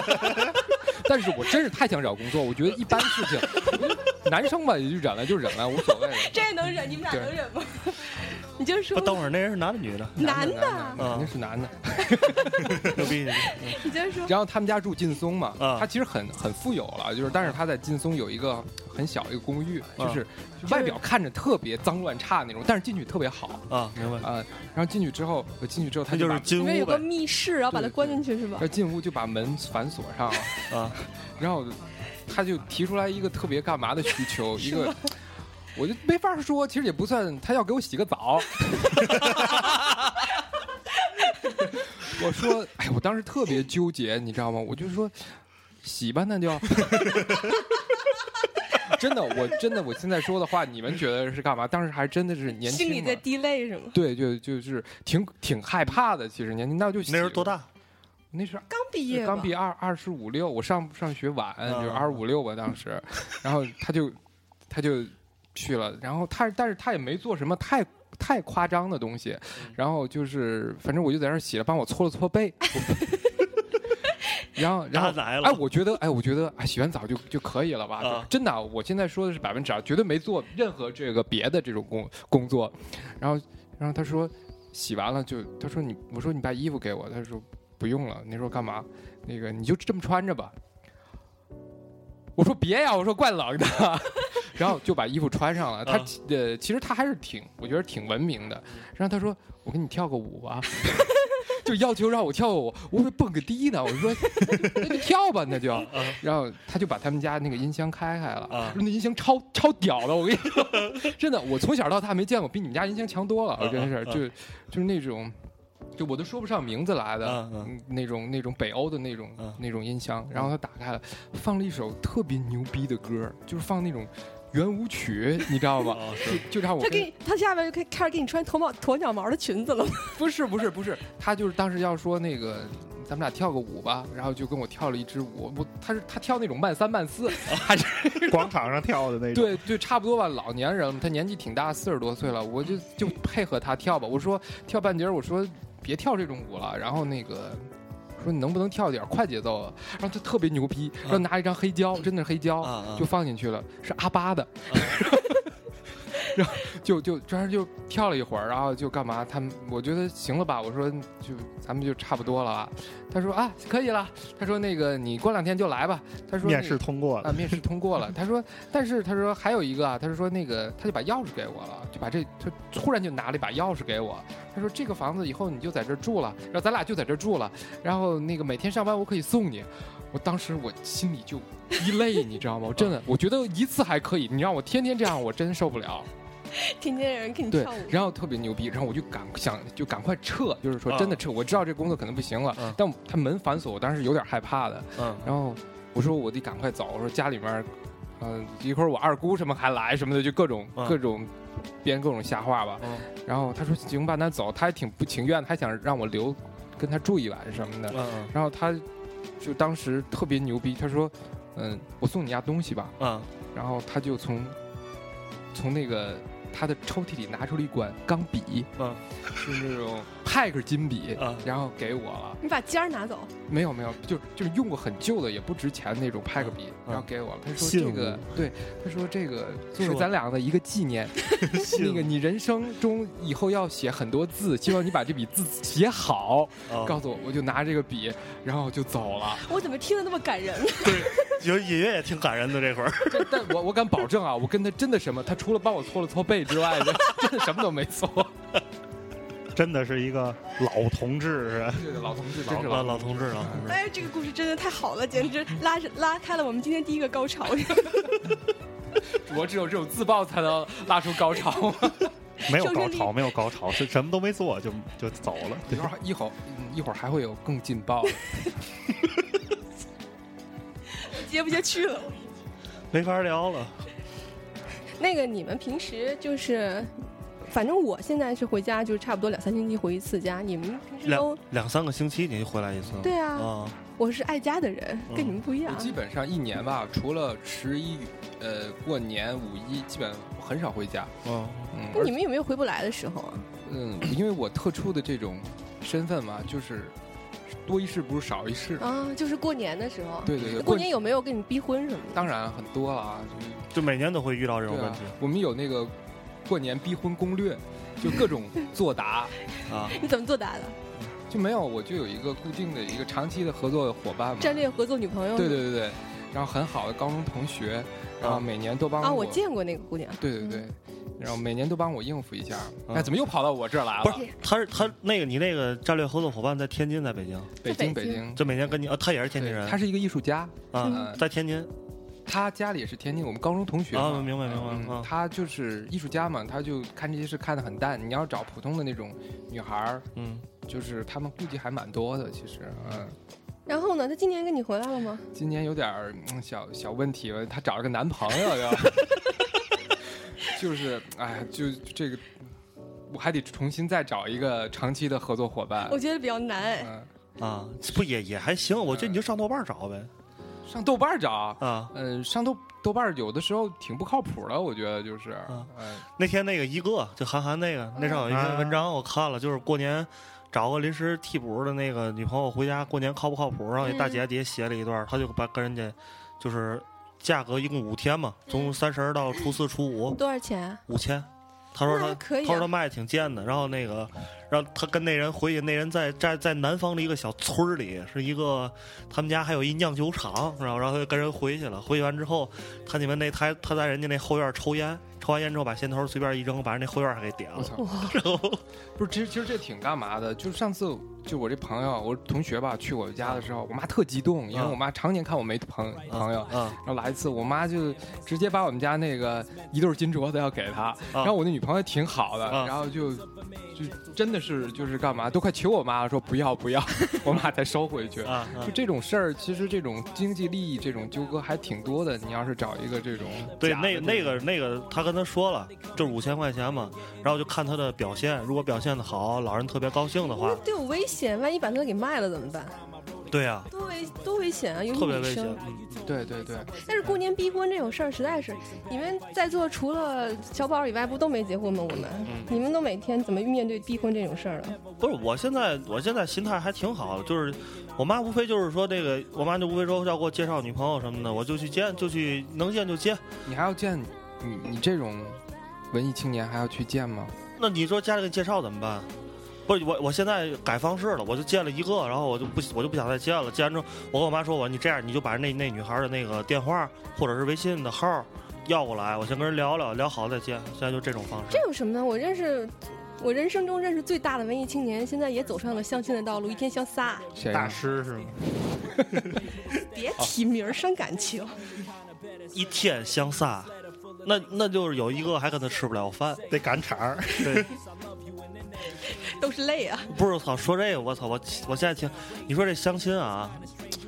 但是我真是太想找工作，我觉得一般事情，男生吧也就忍了就忍了，无所谓了。这能忍？你们俩能忍吗？你就说不，等会儿那人是男的女的？男的肯定是男的。牛逼！你就说，然后他们家住劲松嘛，啊他其实很很富有了，就是但是他在劲松有一个很小一个公寓，啊就是外表看着特别脏乱差那种，但是进去特别好啊，明白。啊。然后进去之后，我进去之后他他就是进屋里面有个密室，然后把他关进去是吧要？进屋就把门反锁上了，啊，然后他就提出来一个特别干嘛的需求，一个。我就没法说，其实也不算，他要给我洗个澡。我说，哎，我当时特别纠结，你知道吗？我就说，洗吧，那就。真的，我真的，我现在说的话，你们觉得是干嘛？当时还真的是年轻，心里在滴泪是吗？对，就就是挺挺害怕的。其实年轻，那就那时候多大？那时候刚毕业，刚毕业二二十五六，我上上学晚，嗯就二十五六吧当时，然后他就他就去了，然后他但是他也没做什么太太夸张的东西，嗯然后就是反正我就在那儿洗了，帮我搓了搓背。然后，然后，打奶了哎，我觉得，哎，我觉得，哎，洗完澡就就可以了吧？啊真的啊，我现在说的是百分之二，绝对没做任何这个别的这种工工作。然后，然后他说，洗完了就，他说你，我说你把衣服给我，他说不用了。那时候干嘛？那个你就这么穿着吧。我说别呀，我说怪冷的，然后就把衣服穿上了。他、啊呃，其实他还是挺，我觉得挺文明的。然后他说：“我给你跳个舞吧。” 就要求让我跳个舞，我会蹦个迪呢。我说那就跳吧，那就。然后他就把他们家那个音箱开开了，那音箱超超屌的，我跟你说，真的，我从小到大没见过比你们家音箱强多了，我真是就就是那种。就我都说不上名字来的，那种那种北欧的那种、嗯那种音箱，然后他打开了，放了一首特别牛逼的歌，就是放那种圆舞曲，你知道吗？哦就就差我他给你，他下面就开开始给你穿鸵毛鸵鸟毛的裙子了？不是不是不是，他就是当时要说那个。咱们俩跳个舞吧，然后就跟我跳了一支舞。我他是他跳那种慢三慢四，还是广场上跳的那种。对对，差不多吧。老年人，他年纪挺大，四十多岁了，我就就配合他跳吧。我说跳半截儿，我说别跳这种舞了。然后那个说你能不能跳点儿快节奏啊？然后他特别牛逼，然后拿一张黑胶，真的是黑胶，就放进去了，是阿巴的。然后就就这样就跳了一会儿，然后就干嘛？他们我觉得行了吧？我说就咱们就差不多了啊。他说啊，可以了。他说那个你过两天就来吧。他说面试通过了啊，面试通过了。他说，但是他说还有一个啊，他是说那个他就把钥匙给我了，就把这他突然就拿了一把钥匙给我。他说这个房子以后你就在这住了，然后咱俩就在这住了，然后那个每天上班我可以送你。我当时我心里就一累，你知道吗？我真的我觉得一次还可以，你让我天天这样，我真受不了。天天有人给你对跳舞，，然后特别牛逼，然后我就赶想就赶快撤，就是说真的撤。我知道这工作可能不行了，嗯但他门反锁，我当时有点害怕的。嗯，然后我说我得赶快走，我说家里面，嗯、一会儿我二姑什么还来什么的，就各种、嗯各种编各种瞎话吧。嗯然后他说行吧，那走，他还挺不情愿，他还想让我留跟他住一晚什么的。嗯然后他就当时特别牛逼，他说，嗯，我送你家东西吧。嗯然后他就从从那个他的抽屉里拿出了一管钢笔，嗯，是那种 派克金笔，嗯然后给我了。你把尖儿拿走，没有没有，就就是用过很旧的，也不值钱那种派克笔，嗯然后给我了。他说这个对，他说这个作为是咱俩的一个纪念。那个你人生中以后要写很多字，希望你把这笔字写好。啊告诉我，我就拿这个笔，然后就走了。我怎么听得那么感人？对有隐约也挺感人的这会儿。这但我我敢保证啊，我跟他真的什么，他除了帮我搓了搓背之外，真的什么都没做。真的是一个老同志是吧？老同志，真是老老老同志，老同志。哎，这个故事真的太好了，简直拉着拉开了我们今天第一个高潮。我只有这种自爆才能拉出高潮。没有高潮，没有高潮，是什么都没做就就走了。一会儿一会儿嗯一会儿还会有更劲爆的。接不下去了。没法聊了。那个你们平时就是，反正我现在是回家就差不多两三星期回一次家，你们平时都两两三个星期你就回来一次。对啊啊，我是爱家的人，跟你们不一样。基本上一年吧，除了十一、呃过年、五一，基本很少回家。嗯嗯，那你们有没有回不来的时候啊？嗯，因为我特殊的这种身份嘛，就是多一事不如少一事。啊，就是过年的时候。对对对，过年有没有跟你逼婚什么的？当然很多了啊，就每年都会遇到这种问题，我们有那个过年逼婚攻略，就各种作答。啊。你怎么作答的？就没有，我就有一个固定的一个长期的合作伙伴嘛。战略合作女朋友？对对对对，然后很好的高中同学，然后每年都帮我啊，我我见过那个姑娘。对对对，然后每年都帮我应付一下。嗯哎，怎么又跑到我这儿来了？不是，他是他那个你那个战略合作伙伴在天津，在北京，北京北京就每年跟你啊，他也是天津人，他是一个艺术家，啊嗯，在天津他家里也是天津，我们高中同学嘛。啊，明白明嗯白啊，他就是艺术家嘛，他就看这些事看得很淡。你要找普通的那种女孩儿，嗯，就是他们顾忌还蛮多的，其实，嗯，然后呢？他今年跟你回来了吗？今年有点小小问题了，她找了个男朋友要，就是哎，就这个，我还得重新再找一个长期的合作伙伴我。觉得比较难哎。嗯，啊，不也也还行，我觉得你就上豆瓣找呗，上豆瓣找，啊。嗯，上豆豆瓣有的时候挺不靠谱的，我觉得就是，啊嗯，那天那个一个就韩寒那个，那上有一篇文章我看了，就是过年找个临时替补的那个女朋友回家过年靠不靠谱？然后一大姐底下写了一段，他就把跟人家就是价格一共五天嘛，从三十儿到初四初五多少钱啊？五千。他说他可以啊他说他卖的挺贱的，然后那个，然后他跟那人回去，那人在在在南方的一个小村里，是一个他们家还有一酿酒厂，然后然后他就跟人回去了。回去完之后，他你们那他他在人家那后院抽烟，抽完烟之后把烟头随便一扔，把人那后院还给点了。我操，不是，其实其实这挺干嘛的？就是上次就我这朋友，我同学吧，去我家的时候，我妈特激动，因为嗯我妈常年看我没朋朋友，啊然后来一次，我妈就直接把我们家那个一对金镯子要给他，然后我那女朋友挺好的，啊然后就就真的是就是干嘛，都快求我妈了说不要不要，我妈才收回去。就！这种事儿，其实这种经济利益这种纠葛还挺多的。你要是找一个这种对，那那个那个，他跟他说了，就是五千块钱嘛，然后就看他的表现，如果表现的好，老人特别高兴的话那，都有危险，万一把他给卖了怎么办？对呀、多危多危险啊！尤其特别危险女生。。嗯对对对，但是过年逼婚这种事儿，实在是你们在座除了小宝以外，不都没结婚吗？我们，嗯你们都每天怎么面对逼婚这种事儿了？不是，我现在我现在心态还挺好的，就是我妈无非就是说这个，我妈就无非说要给我介绍女朋友什么的，我就去见，就去能见就见。你还要见你你这种文艺青年还要去见吗？那你说家里给你介绍怎么办？不是我，我现在改方式了，我就见了一个，然后我就不，我就不想再见了。见完之后，我跟我妈说，我你这样，你就把那那女孩的那个电话或者是微信的号要过来，我先跟人聊聊，聊好再见。现在就这种方式。这有什么呢？我认识，我人生中认识最大的文艺青年，现在也走上了相亲的道路，一天相仨。谁大师是吗？别提名儿伤感情。一天相仨，那那就是有一个还跟他吃不了饭。得赶场儿。对，都是泪啊！不是我操，说这个我操，我我现在听你说这相亲啊，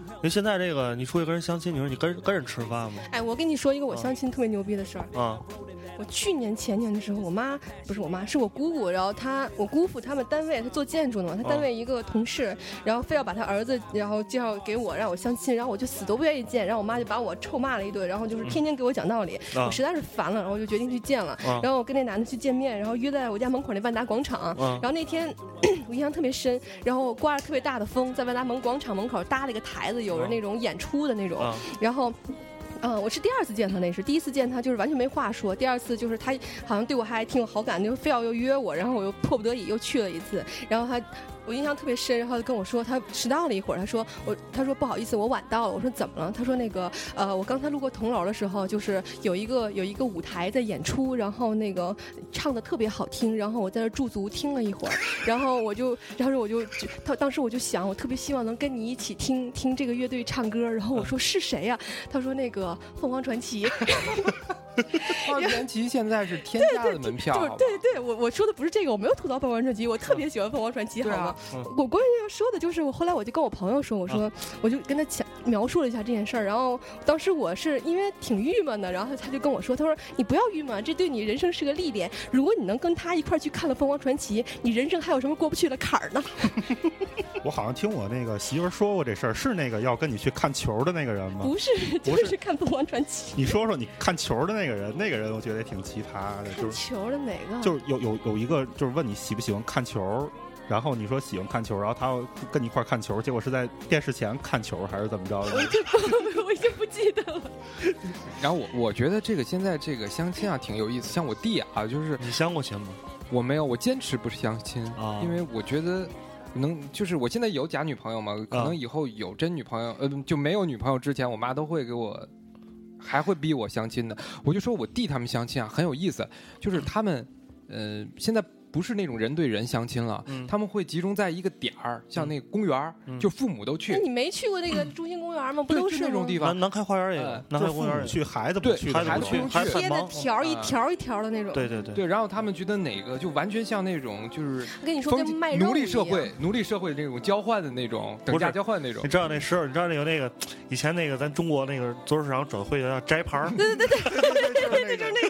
因为现在这个你出去跟人相亲，你说你跟跟人吃饭吗？哎，我跟你说一个我相亲特别牛逼的事儿。啊，我去年前年的时候，我妈不是我妈，是我姑姑，然后她我姑父他们单位，他做建筑的嘛，他单位一个同事，然后非要把他儿子，然后介绍给我让我相亲，然后我就死都不愿意见，然后我妈就把我臭骂了一顿，然后就是天天给我讲道理，啊我实在是烦了，然后我就决定去见了，啊。然后我跟那男的去见面，然后约在我家门口那万达广场，啊。然后那天 我印象特别深，然后刮着特别大的风，在万达门广场门口搭了一个台子，有着那种演出的那种，啊。然后。嗯，我是第二次见他，那是第一次见他就是完全没话说，第二次就是他好像对我还挺有好感，就非要又约我，然后我又迫不得已又去了一次，然后他我印象特别深，然后他跟我说他迟到了一会儿，他说我他说不好意思我晚到了，我说怎么了？他说那个呃我刚才路过铜楼的时候，就是有一个有一个舞台在演出，然后那个唱的特别好听，然后我在这驻足听了一会儿，然后我就然后我就他当时我就想我特别希望能跟你一起听听这个乐队唱歌，然后我说是谁呀、他说那个凤凰传奇。花园奇现在是天价的门票，就是对对，我我说的不是这个，我没有吐槽凤凰传奇，我特别喜欢凤凰传奇，好吗？我关键要说的就是，我后来我就跟我朋友说，我说、我就跟他讲描述了一下这件事儿，然后当时我是因为挺郁闷的，然后他就跟我说，他说你不要郁闷，这对你人生是个历练，如果你能跟他一块儿去看了凤凰传奇，你人生还有什么过不去的坎儿呢？我好像听我那个媳妇儿说过这事儿，是那个要跟你去看球的那个人吗？不是，就是看凤凰传奇。你说说你看球的那个人，那个人我觉得也挺奇葩的，就是球的哪个？就是有有有一个就是问你喜不喜欢看球，然后你说喜欢看球，然后他要跟你一块儿看球，结果是在电视前看球还是怎么着的？我已经不 记得了。然后我我觉得这个现在这个相亲啊挺有意思，像我弟啊，就是你相过亲吗？我没有，我坚持不是相亲，啊因为我觉得能就是我现在有假女朋友嘛，可啊能以后有真女朋友，呃，就没有女朋友之前，我妈都会给我，还会逼我相亲的。我就说我弟他们相亲啊很有意思，就是他们，呃，现在。不是那种人对人相亲了，嗯。他们会集中在一个点儿，像那个公园就父母都去。那，你没去过那个中心公园吗？不都是那种地方。南南开花园也南开公园去，孩子不对去，孩子不去贴的。条儿一啊条一条的那种。对对对，对，然后他们觉得哪个就完全像那种就是跟你说，封跟卖肉奴隶社会，奴隶社会那种交换的那种等价交换那种。你。知道那时候，你知道那个那个以前那个咱中国那个足球市场转会叫摘牌儿，对对对对对，就是那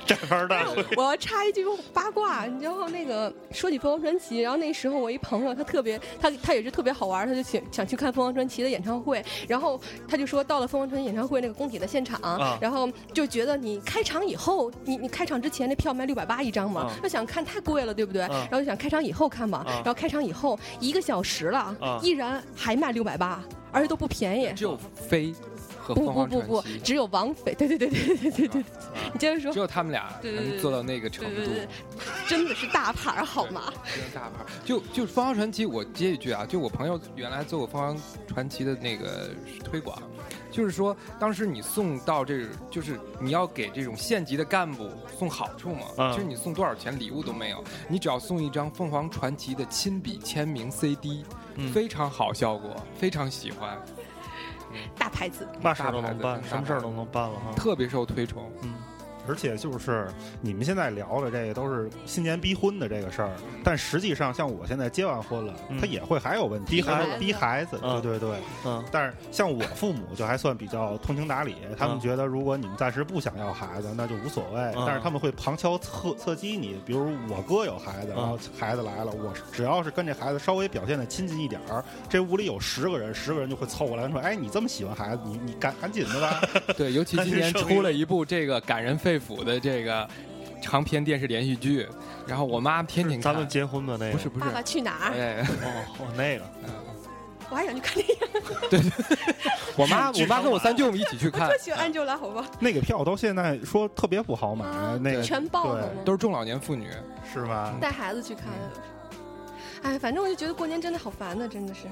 我要插一句八卦，然后那个说起凤凰传奇，然后那时候我一朋友他特别他他也是特别好玩，他就想想去看凤凰传奇的演唱会，然后他就说到了凤凰传奇演唱会那个工体的现场，啊。然后就觉得你开场以后，你你开场之前那票卖六百八一张嘛啊，他想看太贵了，对不对？啊。然后就想开场以后看嘛，啊。然后开场以后一个小时了啊，依然还卖六百八，而且都不便宜。只有飞和不凤凰不不不只有王菲，对对对对对对对，你接着说只。有他们俩能做到那个程度对对对，，真的是大牌儿好吗？真大牌。就就凤凰传奇，我接一句啊，就我朋友原来做过凤凰传奇的那个推广，就是说当时你送到这，就是你要给这种县级的干部送好处嘛，嗯其实你送多少钱礼物都没有，你只要送一张凤凰传奇的亲笔签名 CD，、嗯非常好效果，非常喜欢，大牌子，那事儿都能办，什么事儿都能办了哈。特别受推崇。嗯，而且就是你们现在聊的这个都是新年逼婚的这个事儿，但实际上像我现在结完婚了，嗯。他也会还有问题，逼孩子。逼孩子，嗯。对对对。嗯。但是像我父母就还算比较通情达理，他们嗯觉得如果你们暂时不想要孩子，那就无所谓。嗯。但是他们会旁敲侧侧击你，比如我哥有孩子，嗯。然后孩子来了，我只要是跟这孩子稍微表现的亲近一点儿，这屋里有十个人，十个人就会凑过来说：“哎，你这么喜欢孩子，你你赶赶紧的吧。对，尤其今年 出了一部这个感人肺腑的这个长篇电视连续剧，然后我妈天天看。咱们结婚的那个不是不是爸，爸去哪儿？哎，哦哦那个，我还想去看电影，对对我妈 我妈跟我三舅母一起去看 特，喜欢 Angela，好吧？那个票到现在说特别不好买，啊那个全爆了？都是中老年妇女。是吗？带孩子去看的。哎，反正我就觉得过年真的好烦呢，真的是。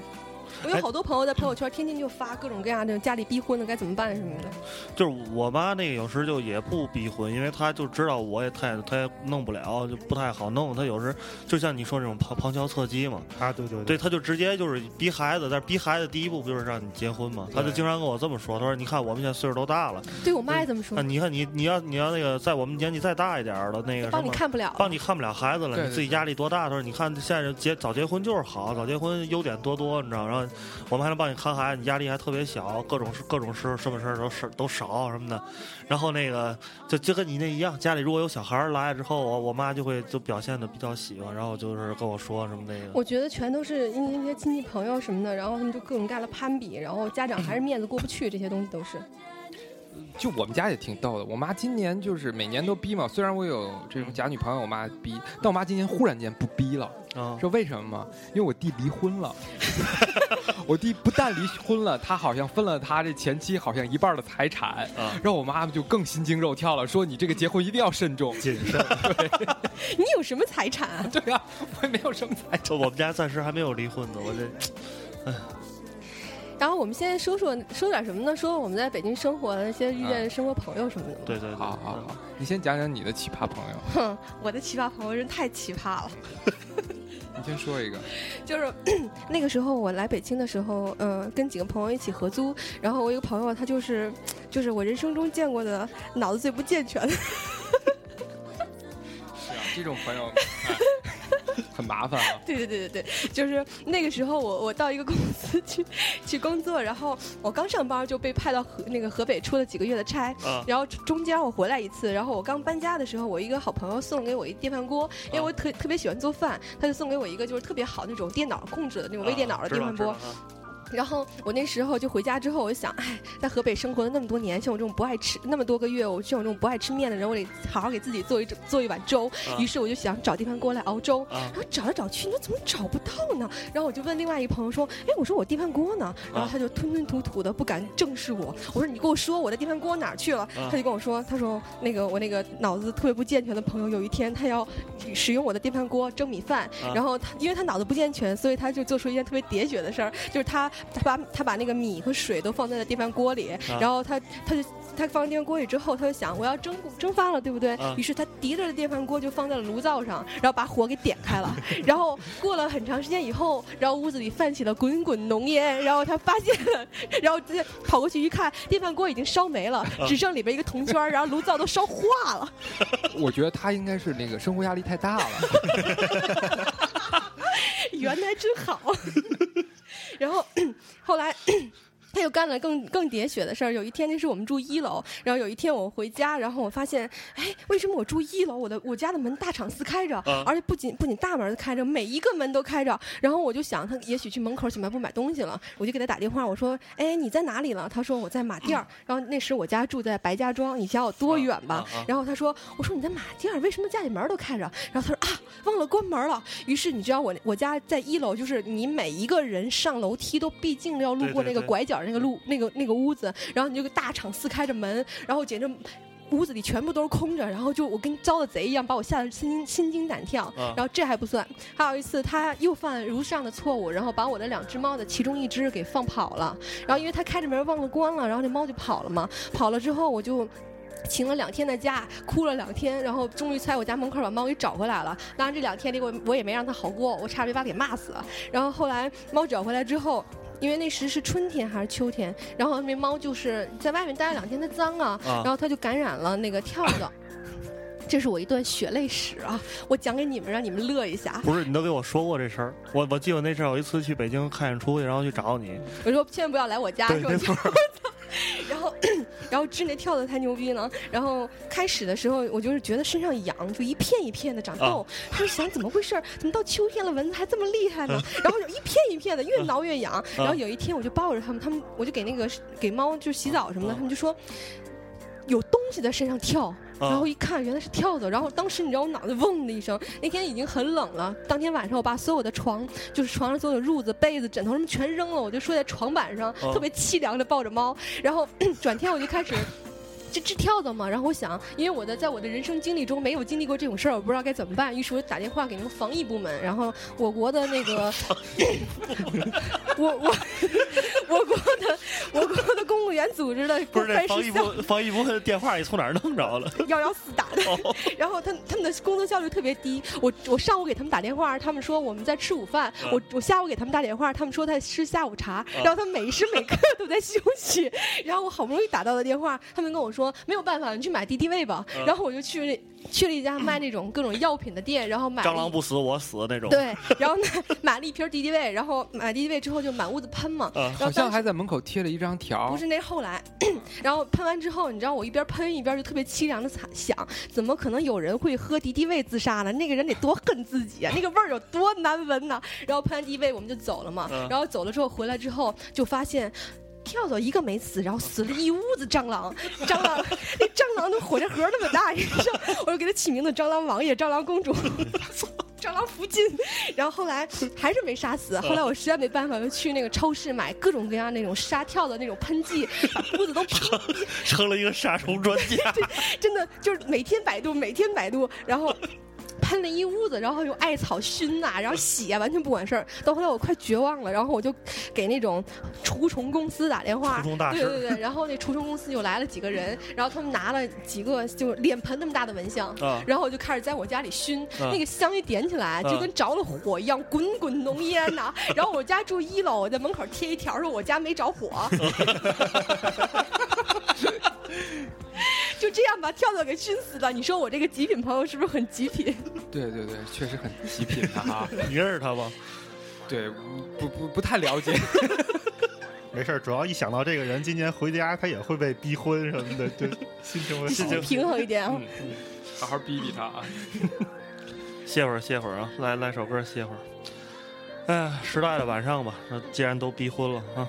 我有好多朋友在朋友圈天天就发各种各样的家里逼婚的该怎么办什么的。就是我妈那个有时就也不逼婚，因为她就知道我也太她也弄不了，就不太好弄。她有时就像你说这种旁旁敲侧击嘛，啊，对对对，她就直接就是逼孩子，但是逼孩子第一步不就是让你结婚嘛？她就经常跟我这么说，她说你看我们现在岁数都大了，对我妈也这么说那，你看你你要你要那个在我们年纪再大一点儿的那个什帮你。看不了。帮你看不了孩子了，你自己压力多大？她说：“你看现在结早结婚就是好，早结婚优点多多，你知道？然后我们还能帮你看孩子，你压力还特别小，各种事各种事什么事都是都少什么的。然后那个就就跟你那一样，家里如果有小孩儿来之后，我我妈就会就表现的比较喜欢，然后就是跟我说什么那个。我觉得全都是因为那些亲戚朋友什么的，然后他们就各种干了攀比，然后家长还是面子过不去，这些东西都是。就我们家也挺逗的，我妈今年就是每年都逼嘛。虽然我有这种假女朋友，我妈逼，但我妈今年忽然间不逼了。啊，知道为什么吗？因为我弟离婚了。我弟不但离婚了，他好像分了他这前妻好像一半的财产。啊然后我妈妈就更心惊肉跳了，说你这个结婚一定要慎重。谨慎。你有什么财产啊？对啊、我也没有什么财产。我们家暂时还没有离婚呢，我这然后我们现在说说说点什么呢？说我们在北京生活的那些遇见的生活朋友什么的。对对对，好好好，你先讲讲你的奇葩朋友，哼，我的奇葩朋友真太奇葩了。你先说一个。就是 那个时候我来北京的时候，嗯、跟几个朋友一起合租，然后我一个朋友，他就是就是我人生中见过的脑子最不健全的。这种朋友、哎很麻烦啊。对对对对对，就是那个时候我我到一个公司去去工作，然后我刚上班就被派到河那个河北出了几个月的差，啊然后中间我回来一次，然后我刚搬家的时候，我一个好朋友送给我一电饭锅，因为我特特别喜欢做饭，他就送给我一个就是特别好那种电脑控制的那种微电脑的电饭锅。然后我那时候就回家之后，我就想，哎，在河北生活了那么多年，像我这种不爱吃那么多个月，我像我这种不爱吃面的人，我得好好给自己做一做一碗粥。啊于是我就想找电饭锅来熬粥。啊然后找来找去，你说怎么找不到呢？然后我就问另外一个朋友说：“哎，我说我电饭锅呢？”然后他就吞吞吐吐的不敢正视我。我说：“你跟我说我的电饭锅哪儿去了？”他就跟我说：“他说那个我那个脑子特别不健全的朋友，有一天他要使用我的电饭锅蒸米饭，啊然后他因为他脑子不健全，所以他就做出一件特别喋血的事儿，就是他他把他把那个米和水都放在了电饭锅里，啊然后他他就。他放电饭锅里之后，他就想我要蒸蒸发了，对不对？啊于是他提着电饭锅就放在了炉灶上，然后把火给点开了。然后过了很长时间以后，然后屋子里泛起了滚滚浓烟，然后他发现了，然后直接跑过去一看，电饭锅已经烧没了，只剩里边一个铜圈儿，然后炉灶都烧化了。我觉得他应该是那个生活压力太大了。原来真好。然后 后来。他又干了更更喋血的事儿。有一天，那是我们住一楼，然后有一天我回家，然后我发现，哎，为什么我住一楼，我的我家的门大敞四开着，啊而且不仅不仅大门开着，每一个门都开着。然后我就想，他也许去门口小卖部买东西了，我就给他打电话，我说，哎，你在哪里了？他说我在马甸儿。然后那时我家住在白家庄，你想有多远吧？啊啊啊然后他说，我说你在马甸儿，为什么家里门都开着？然后他说啊，忘了关门了。于是你知道我我家在一楼，就是你每一个人上楼梯都必定要路过那个拐角那个路那个那个屋子，然后你这个大敞四开着门，然后简直。屋子里全部都是空着，然后就我跟招了贼一样，把我吓得心惊心惊胆跳。啊然后这还不算，还有一次他又犯了如上的错误，然后把我的两只猫的其中一只给放跑了。然后因为他开着门忘了关了，然后那猫就跑了嘛。跑了之后我就。请了两天的假，哭了两天，然后终于在我家门口把猫给找回来了。当然这两天里我我也没让它好过，我差点把它给骂死了。然后后来猫找回来之后。因为那时是春天还是秋天，然后那猫就是在外面待了两天，它脏啊，啊然后它就感染了那个跳蚤。这是我一段血泪史啊！我讲给你们，让你们乐一下。不是你都给我说过这事儿，我我记得那阵儿有一次去北京看演出去，然后去找你，我说千万不要来我家，对，是吧没？错，然后，然后治那跳的太牛逼了。然后开始的时候，我就是觉得身上痒，就一片一片的长痘。他就想怎么回事儿？怎么到秋天了蚊子还这么厉害呢？然后就一片一片的，越挠越痒。然后有一天我就抱着他们，他们我就给那个给猫就洗澡什么的，他们就说有东西在身上跳。然后一看原来是跳蚤，然后当时你知道我脑袋嗡的一声，那天已经很冷了，当天晚上我把所有的床就是床上所有的褥子、被子、枕头什么全扔了，我就睡在床板上，哦特别凄凉的抱着猫，然后 转天我就开始。这这跳蚤嘛，然后我想，因为我的在我的人生经历中没有经历过这种事儿，我不知道该怎么办，于是我打电话给那个防疫部门，然后我国的那个，我我我国的我国的公务员组织的不是防疫部防疫部的电话也从哪儿弄着了？幺幺四打的，然后他他们的工作效率特别低。我我上午给他们打电话，他们说我们在吃午饭。嗯我我下午给他们打电话，他们说在吃下午茶。然后他们每时每刻都在休息。然后我好不容易打到的电话，他们跟我说没有办法，你去买敌敌畏吧。嗯然后我就去了去了一家卖那种各种药品的店，然后买蟑螂不死我死那种。对，然后呢 买了一瓶敌敌畏，然后买敌敌畏之后就满屋子喷嘛。好像还在门口贴了一张条不。是，那后来，然后喷完之后，你知道我一边喷一边就特别凄凉的惨想，怎么可能有人会喝敌敌畏自杀呢？那个人得多恨自己啊，那个味儿有多难闻呢！然后喷完敌敌畏我们就走了嘛，嗯然后走了之后回来之后就发现。跳蚤一个没死，然后死了一屋子蟑螂，蟑螂 那蟑螂都火柴盒那么大，你知道？我就给它起名字蟑螂王爷、蟑螂公主。蟑螂福晋，然后后来还是没杀死。后来我实在没办法，就去那个超市买各种各样那种杀跳的那种喷剂，把屋子都喷。成了一个杀虫专家。真的就是每天百度，每天百度，然后。喷了一屋子，然后用艾草熏呐、然后洗啊，完全不管事儿。到后来我快绝望了，然后我就给那种除虫公司打电话，对对对，然后那除虫公司又来了几个人，然后他们拿了几个就脸盆那么大的蚊香，啊然后我就开始在我家里熏，啊那个香一点起来就跟着了火一样，滚滚浓烟呐、然后我家住一楼，我在门口贴一条说我家没着火。就这样把跳跳给熏死了。你说我这个极品朋友是不是很极品？对对对，确实很极品的哈。你认识他吗？对，不不不太了解。没事儿，主要一想到这个人今年回家他也会被逼婚什么的，就心情会好。平衡一点啊。好好逼逼他啊！歇会儿，歇会儿啊，来来首歌歇会儿。哎呀，时代的晚上吧，那既然都逼婚了啊。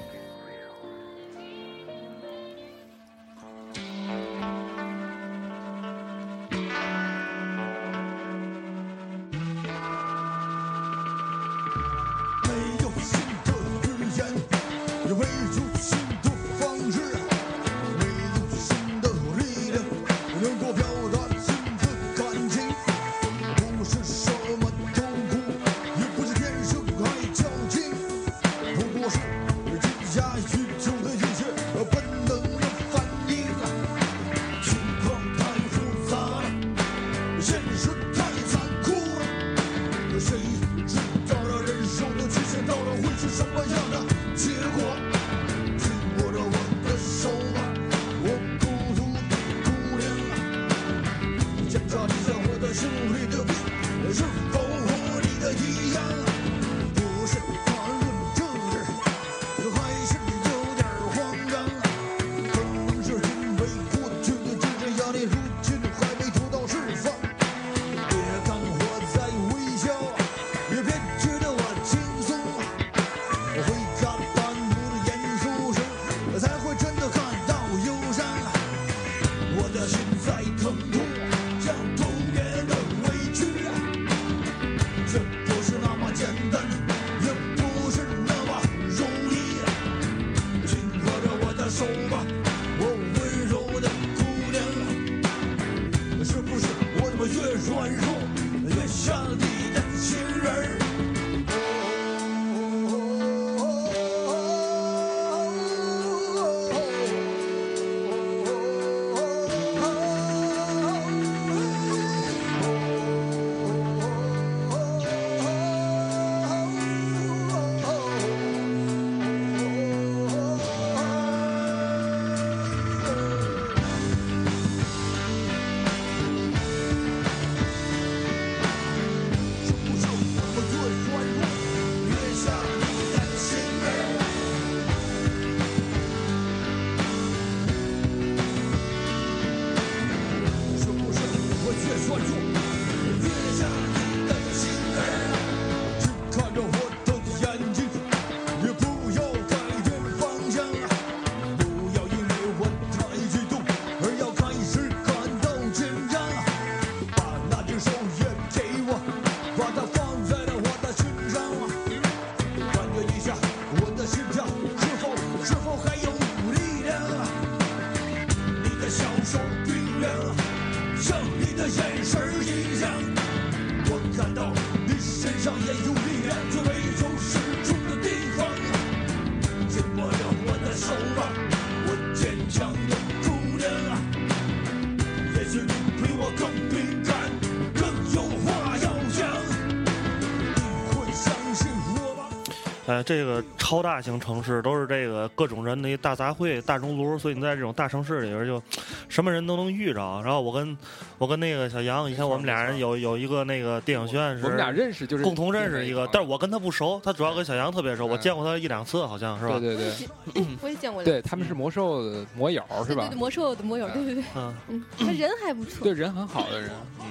哎，这个超大型城市都是这个各种人的一大杂烩、大熔炉，所以你在这种大城市里边就什么人都能遇着。然后我跟我跟那个小杨，以前我们俩人有有一个那个电影学院是我们俩认识就是共同认识一个，但是我跟他不熟，他主要跟小杨特别熟，我嗯见过他一两次，好像是吧？对对对 我也见过。对，他们是魔兽的魔友是吧对？魔兽的魔友，对对对，嗯，嗯，他人还不错。对，人很好的人，嗯，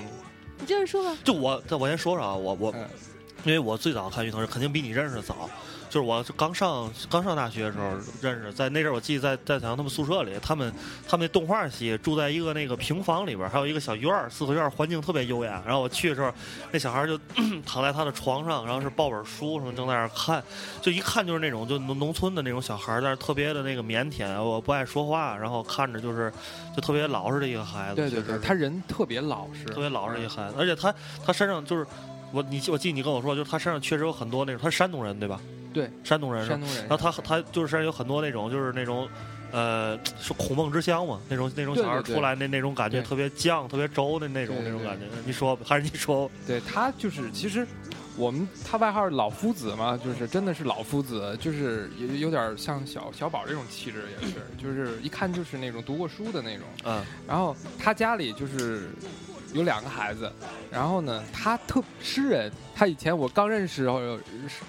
你接着说吧。就我，我先说说啊，我我嗯，因为我最早看于腾是肯定比你认识的早，就是我刚上刚上大学的时候认识，在那阵儿我记得在在小杨他们宿舍里，他们他们那动画系住在一个那个平房里边，还有一个小院儿，四合院儿，环境特别优雅。然后我去的时候，那小孩儿就 躺在他的床上，然后是抱本书什么正在那儿看，就一看就是那种就农农村的那种小孩儿，但是特别的那个腼腆，我不爱说话，然后看着就是就特别老实的一个孩子。对对对，他人特别老实，特别老实一个孩子，而且他他身上就是我你我记得你跟我说，就是他身上确实有很多那种，他是山东人对吧？对，山东人山东人。然后他他就是身上有很多那种就是那种。呃，是孔孟之乡嘛？那种那种小孩出来那那种感觉特别犟、特别轴的那种那种感觉。你说还是你说？对他就是其实。我们他外号老夫子嘛，就是真的是老夫子，就是有有点像小小宝这种气质，也是，就是一看就是那种读过书的那种。嗯然后他家里就是有两个孩子，然后呢，他特诗人。他以前我刚认识时候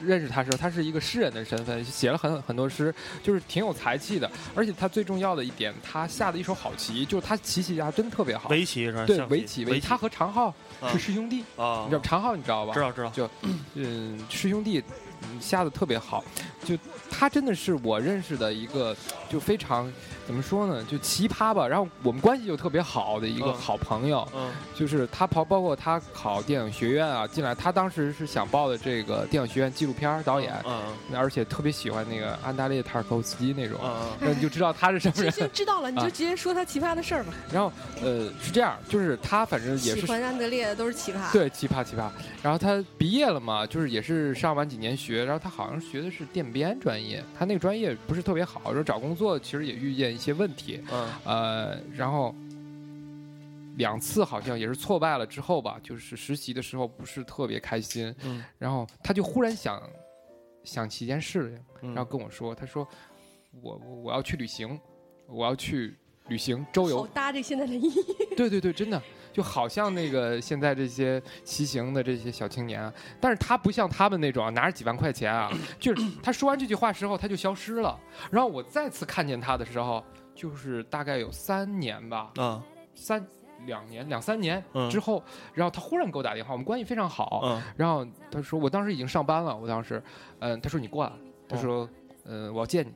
认识他的时候，他是一个诗人的身份，写了很很多诗，就是挺有才气的。而且他最重要的一点，他下的一手好棋，就是他棋棋下真特别好。围棋是吧？对围棋，围棋他和常浩啊是师兄弟，啊你知道常浩你知道吧？知道知道。就嗯，师兄弟嗯下的特别好，就他真的是我认识的一个就非常怎么说呢，就奇葩吧。然后我们关系就特别好的一个嗯好朋友，嗯就是他跑包括他考电影学院啊进来，他当时是想报的这个电影学院纪录片导演，嗯而且特别喜欢那个安达烈塔尔科夫斯基那种，嗯 那你就知道他是什么行人。行，知道了，你就啊直接说他奇葩的事儿吧。然后呃是这样，就是他反正也是喜欢安德烈的都是奇葩。对，奇葩奇葩。然后他毕业了嘛，就是也是上完几年学，然后他好像学的是电编专业，他那个专业不是特别好，然后找工作其实也遇见一些问题，嗯。呃，然后两次好像也是挫败了之后吧，就是实习的时候不是特别开心，嗯。然后他就忽然想想起一件事然后跟我说，他说我我我要去旅行，我要去旅行周游。好，搭这现在的意义。对对对，真的就好像那个现在这些骑行的这些小青年啊，但是他不像他们那种啊拿着几万块钱啊，就是他说完这句话之后他就消失了，然后我再次看见他的时候，就是大概有三年吧，啊三两年两三年嗯。之后，然后他忽然给我打电话，我们关系非常好，嗯。然后他说我当时已经上班了，我当时，嗯、他说你过来，他说，嗯、我要见你。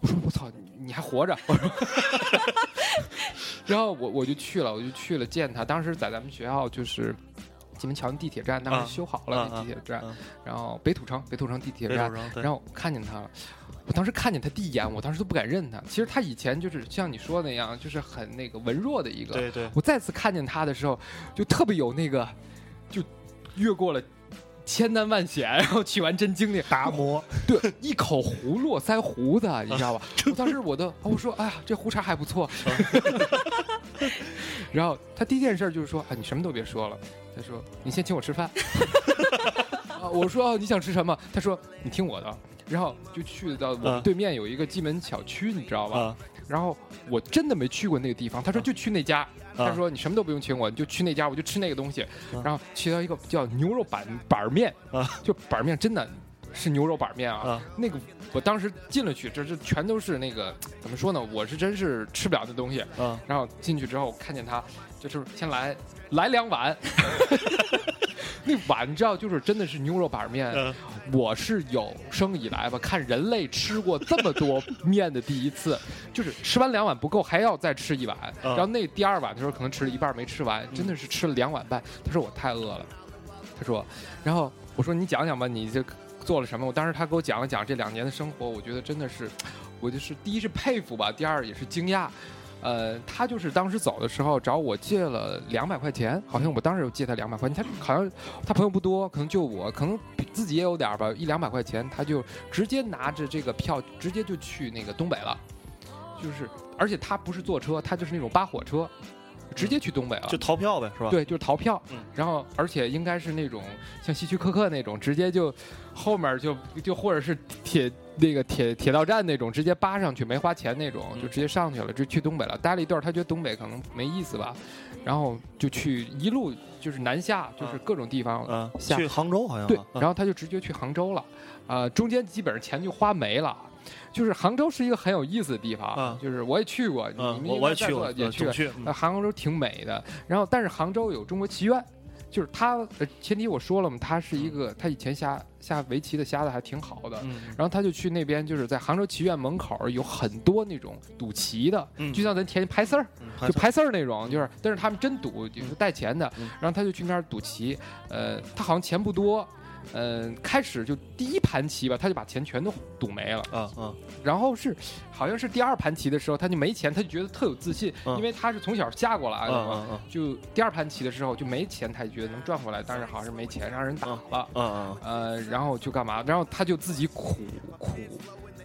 我说我操，你你还活着？我说，然后我我就去了，我就去了见他。当时在咱们学校就是金门桥地铁站，当啊时修好了啊那地铁站，啊然后北土城北土城地铁站然后我看见他了。我当时看见他第一眼，我当时都不敢认他。其实他以前就是像你说的那样，就是很那个文弱的一个，对对我再次看见他的时候，就特别有那个，就越过了千难万险，然后取完真经历，达摩，对，一口胡络腮胡子，你知道吧？我当时我都，我说，哎呀，这胡茬还不错。然后他第一件事就是说，啊，你什么都别说了。他说，你先请我吃饭。啊，我说，哦，你想吃什么？他说，你听我的。然后就去到我们啊对面有一个蓟门小区，你知道吧？啊然后我真的没去过那个地方，他说就去那家，他啊说你什么都不用请我，你就去那家，我就吃那个东西。啊然后去到一个叫牛肉板板面啊，就板面真的是牛肉板面啊。啊那个我当时进了去，这这全都是那个怎么说呢？我是真是吃不了那东西。啊然后进去之后看见他，就是先来来两碗。那碗你知道，就是真的是牛肉板面。嗯我是有生以来吧，看人类吃过这么多面的第一次，就是吃完两碗不够，还要再吃一碗。然后那第二碗的时候，可能吃了一半没吃完，真的是吃了两碗半。他说我太饿了，他说，然后我说你讲讲吧，你这做了什么？我当时他给我讲了讲这两年的生活，我觉得真的是，我就是第一是佩服吧，第二也是惊讶。呃，他就是当时走的时候找我借了两百块钱，好像我当时有借他两百块钱，他好像他朋友不多，可能就我，可能自己也有点儿吧，一两百块钱，他就直接拿着这个票，直接就去那个东北了，就是，而且他不是坐车，他就是那种扒火车，直接去东北了，就逃票呗，是吧？对，就是逃票。嗯然后而且应该是那种像希区柯克那种，直接就后面就就或者是铁那个铁铁道站那种，直接扒上去没花钱那种，嗯就直接上去了，就去东北了。待了一段，他觉得东北可能没意思吧，然后就去一路就是南下，就是各种地方嗯，下去杭州好像对，啊然后他就直接去杭州了，啊，中间基本上钱就花没了。就是杭州是一个很有意思的地方，啊就是我也去过，你嗯，们我应该在座也去过，也去过，杭州挺美的。然后，但是杭州有中国棋院，就是他，呃前提我说了嘛，他是一个，他以前下下围棋的下的还挺好的。嗯然后他就去那边，就是在杭州棋院门口有很多那种赌棋的，嗯就像咱天津拍丝儿，嗯就拍丝儿那种，就是，但是他们真赌，就是带钱的嗯。然后他就去那儿赌棋，呃，他好像钱不多。嗯，开始就第一盘棋吧，他就把钱全都赌没了。嗯嗯然后是，好像是第二盘棋的时候，他就没钱，他就觉得特有自信，嗯因为他是从小下过来的嘛。嗯嗯就第二盘棋的时候就没钱，他就觉得能赚回来，但是好像是没钱，让人打了。嗯嗯呃，然后就干嘛？然后他就自己苦苦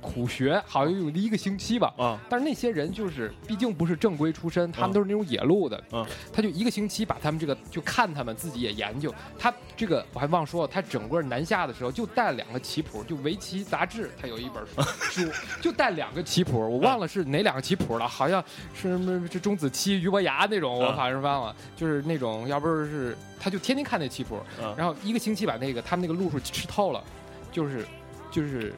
苦学，好像有一个星期吧。啊但是那些人就是，毕竟不是正规出身，他们都是那种野路的。嗯他就一个星期把他们这个就看他们自己也研究。他这个我还忘说了，他整个南下的时候就带了两个棋谱，就围棋杂志，他有一本书，书就带两个棋谱，我忘了是哪两个棋谱了，好像是什么这钟子期、俞伯牙那种，我嗯反正忘了，就是那种要不是他就天天看那棋谱，嗯然后一个星期把那个他们那个路数吃透了，就是就是。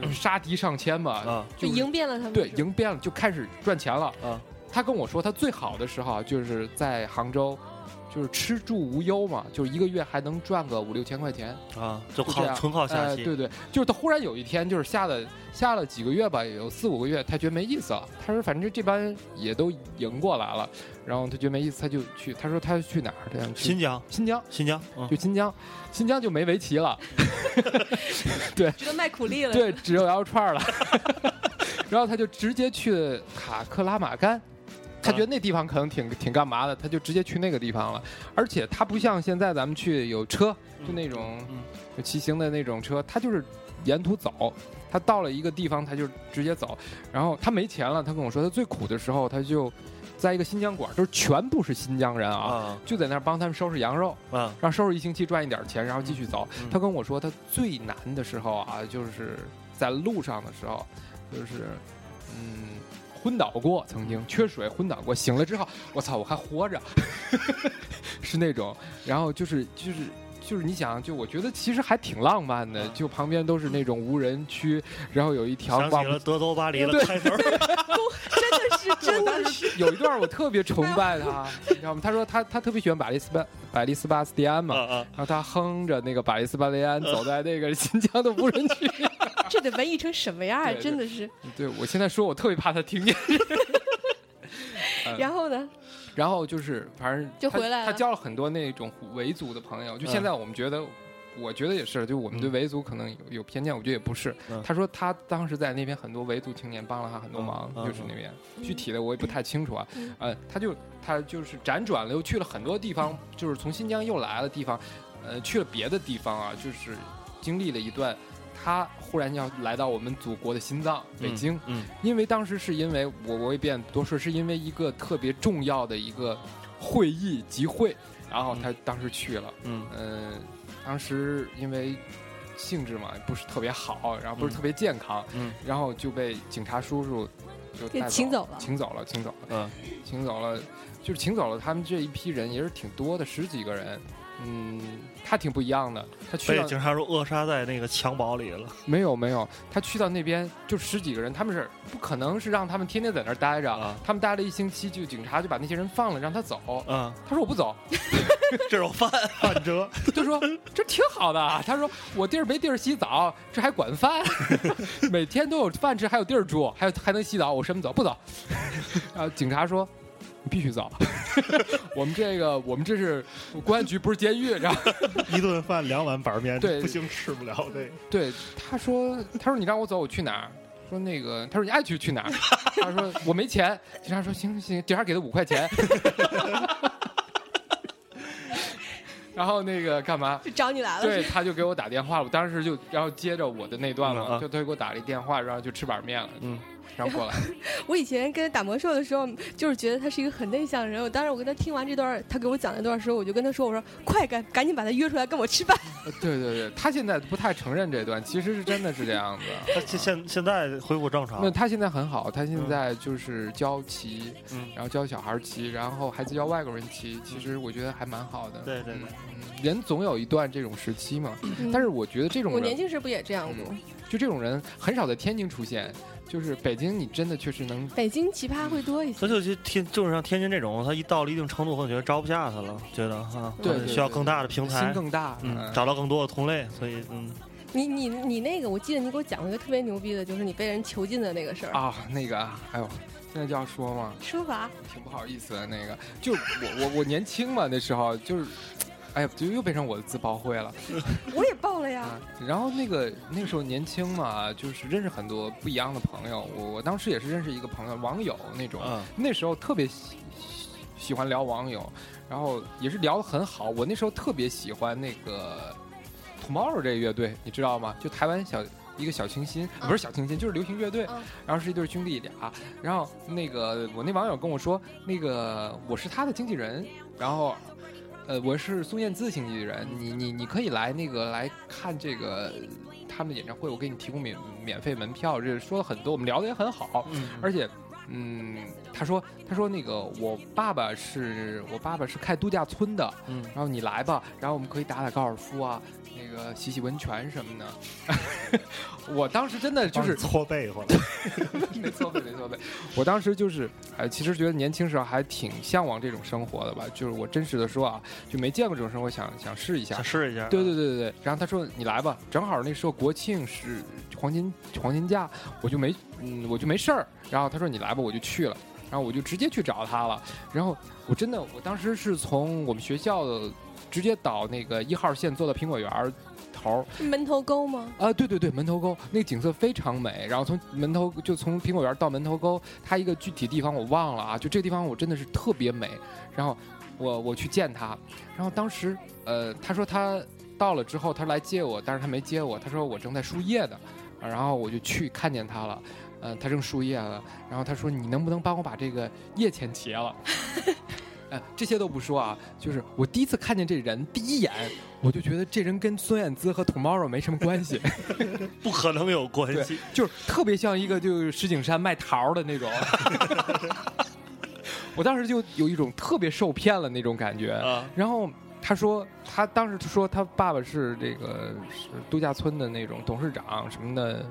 就是杀敌上千吧，啊就赢遍了他们。对，赢遍了就开始赚钱了。啊他跟我说，他最好的时候啊就是在杭州，就是吃住无忧嘛，就是一个月还能赚个五六千块钱，啊，就靠纯靠下呃。棋，对对，就是他忽然有一天，就是下了下了几个月吧，有四五个月，他觉得没意思了。他说，反正这班也都赢过来了，然后他觉得没意思，他就去。他说他去哪儿？他想去新疆新疆，新疆，嗯就新疆，新疆就没围棋了。只能卖苦力了。对，只有羊肉串了。然后他就直接去塔克拉玛干，他觉得那地方可能挺挺干嘛的，他就直接去那个地方了。而且他不像现在咱们去有车，就那种骑行的那种车，他就是沿途走。他到了一个地方，他就直接走。然后他没钱了，他跟我说，他最苦的时候，他就在一个新疆馆，就是全部是新疆人啊，啊就在那儿帮他们收拾羊肉。啊让收拾一星期赚一点钱，然后继续走。嗯他跟我说，他最难的时候啊，就是在路上的时候，就是嗯昏倒过，曾经缺水昏倒过，醒了之后，我操，我还活着，是那种。然后就是就是。就是你想，就我觉得其实还挺浪漫的，嗯就旁边都是那种无人区，然后有一条望不想起了德州巴黎对的开头，真的是真的是。有一段我特别崇拜他，你知道吗？他说他他特别喜欢百丽斯巴百丽斯巴斯蒂安嘛，然后他哼着那个百丽斯巴蒂安走在那个新疆的无人区。这得文艺成什么样啊？真的是。对我现在说，我特别怕他听见。然后呢？然后就是反正他就回来了他交了很多那种维族的朋友。就现在我们觉得，我觉得也是，就我们对嗯维族可能有有偏见，我觉得也不是。嗯他说他当时在那边很多维族青年帮了他很多忙，就是那边具体的我也不太清楚啊。嗯呃，他就他就是辗转了，又去了很多地方，就是从新疆又来了地方，呃，去了别的地方啊，就是经历了一段。他忽然要来到我们祖国的心脏北京，嗯。因为当时是因为我我也变多说，是因为一个特别重要的一个会议集会，然后他当时去了，嗯。嗯、当时因为性质嘛不是特别好，然后不是嗯特别健康，嗯。然后就被警察叔叔就请走了。请走了，请走了，嗯。请走了，就是请走了他们这一批人也是挺多的，十几个人。嗯，他挺不一样的。他去被警察说扼杀在那个襁褓里了。没有没有，他去到那边就十几个人，他们是不可能是让他们天天在那儿待着，啊他们待了一星期，就警察就把那些人放了，让他走。嗯，他说我不走，这种饭半折，就说这挺好的啊。他说我地儿没地儿洗澡，这还管饭，每天都有饭吃，还有地儿住，还有还能洗澡，我什么走不走？然后警察说。你必须走，我们这个我们这是公安局，不是监狱，然后 一顿饭两碗板面，对不行吃不了这个。对，他说，他说你让我走，我去哪儿？说那个，他说你爱去去哪儿？他说我没钱。警察说行行行，警察给他五块钱。然后那个干嘛？就找你来了。对，他就给我打电话了。我当时就，然后接着我的那段了，嗯啊就他给我打了一电话，然后就吃板面了。嗯，然后过来。我以前跟他打魔兽的时候，就是觉得他是一个很内向的人。我当时我跟他听完这段，他给我讲那段时候，我就跟他说：“我说快赶赶紧把他约出来跟我吃饭。呃对对对，他现在不太承认这段，其实是真的是这样子。他现现现在恢复正常那。他现在很好，他现在就是教棋，嗯然后教小孩儿棋，然后孩子教外国人棋，其实我觉得还蛮好的。对对对人总有一段这种时期嘛。嗯但是我觉得这种我年，轻时不也这样过？就这种人很少在天津出现，就是北京，你真的确实能北京奇葩会多一些他。就去天，就是像天津这种，他一到了一定程度，可能觉得招不下他了，觉得哈，对对对需要更大的平台心，更大，嗯，找到更多的同类，所以嗯，你你你那个，我记得你给我讲了一个特别牛逼的，就是你被人囚禁的那个事儿。啊，那个，哎呦，现在就要说嘛，说法挺不好意思的。那个，就我我我年轻嘛，那时候就是，哎呀，就又变成我的自爆会了。我也爆了呀。啊，然后那个那个时候年轻嘛，就是认识很多不一样的朋友。我我当时也是认识一个朋友，网友那种，嗯那时候特别喜喜欢聊网友，然后也是聊得很好。我那时候特别喜欢那个 Tomorrow 这个乐队，你知道吗？就台湾小。一个小清新，不是小清新，就是流行乐队，嗯然后是一对兄弟俩，然后那个我那网友跟我说，那个我是他的经纪人，然后呃，我是孙燕姿经纪人，你你你可以来那个来看这个他们的演唱会，我给你提供免免费门票，这说了很多，我们聊的也很好，而且。嗯，他说，他说那个我爸爸是我爸爸是开度假村的，嗯，然后你来吧，然后我们可以打打高尔夫啊，那个洗洗温泉什么的。我当时真的就是搓背回来，没错没搓背。我当时就是，哎，其实觉得年轻时候还挺向往这种生活的吧。就是我真实的说啊，就没见过这种生活，想想试一下想。试一下，对对对对对。然后他说你来吧，正好那时候国庆是黄金黄金假，我就没嗯我就没事儿。然后他说你来吧，我就去了。然后我就直接去找他了。然后我真的，我当时是从我们学校的直接倒那个一号线坐到苹果园儿头儿，门头沟吗？啊，对对对，门头沟那个景色非常美。然后从门头就从苹果园到门头沟，它一个具体地方我忘了啊，就这个地方我真的是特别美。然后我我去见他，然后当时呃他说他到了之后他来接我，但是他没接我，他说我正在输液的，啊然后我就去看见他了。呃，他正输液了，然后他说：“你能不能帮我把这个液钱结了？”呃，这些都不说啊，就是我第一次看见这人，第一眼我就觉得这人跟孙燕姿和 Tomorrow 没什么关系。不可能有关系。，就是特别像一个就是石景山卖桃儿的那种。我当时就有一种特别受骗了那种感觉。啊，然后他说，他当时说他爸爸是这个是度假村的那种董事长什么的，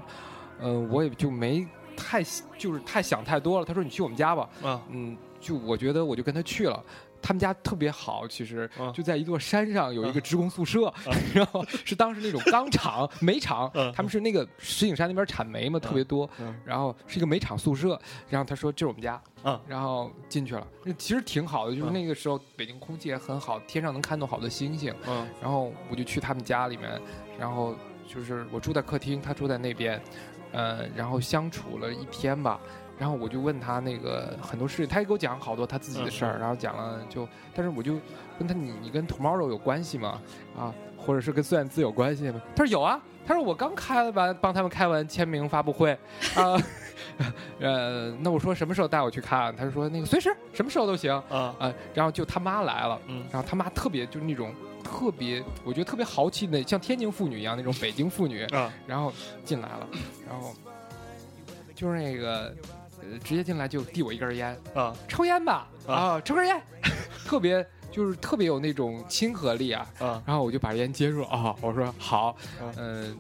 呃，我也就没太就是太想太多了。他说你去我们家吧，啊，嗯，就我觉得我就跟他去了。他们家特别好，其实嗯就在一座山上有一个嗯职工宿舍，然后是当时那种钢厂、煤厂嗯，他们是那个石景山那边产煤嘛，特别多嗯，然后是一个煤厂宿舍。然后他说这是我们家，嗯然后进去了，那其实挺好的，就是嗯那个时候北京空气也很好，天上能看到好多星星。嗯然后我就去他们家里面，然后就是我住在客厅，他住在那边，呃，然后相处了一天吧。然后我就问他那个很多事情，他也给我讲好多他自己的事儿，嗯然后讲了就，但是我就问他你你跟 Tomorrow 有关系吗？啊，或者是跟孙燕姿有关系吗？他说有啊，他说我刚开完帮他们开完签名发布会啊，呃，那我说什么时候带我去看？他说那个随时什么时候都行。啊，啊，然后就他妈来了，嗯然后他妈特别就是那种特别，我觉得特别豪气的，像天津妇女一样那种北京妇女，嗯，然后进来了，然后就是那个呃直接进来就递我一根烟，啊，抽烟吧，啊啊，抽根烟，特别就是特别有那种亲和力啊，嗯，然后我就把烟接住啊，我说好嗯，嗯、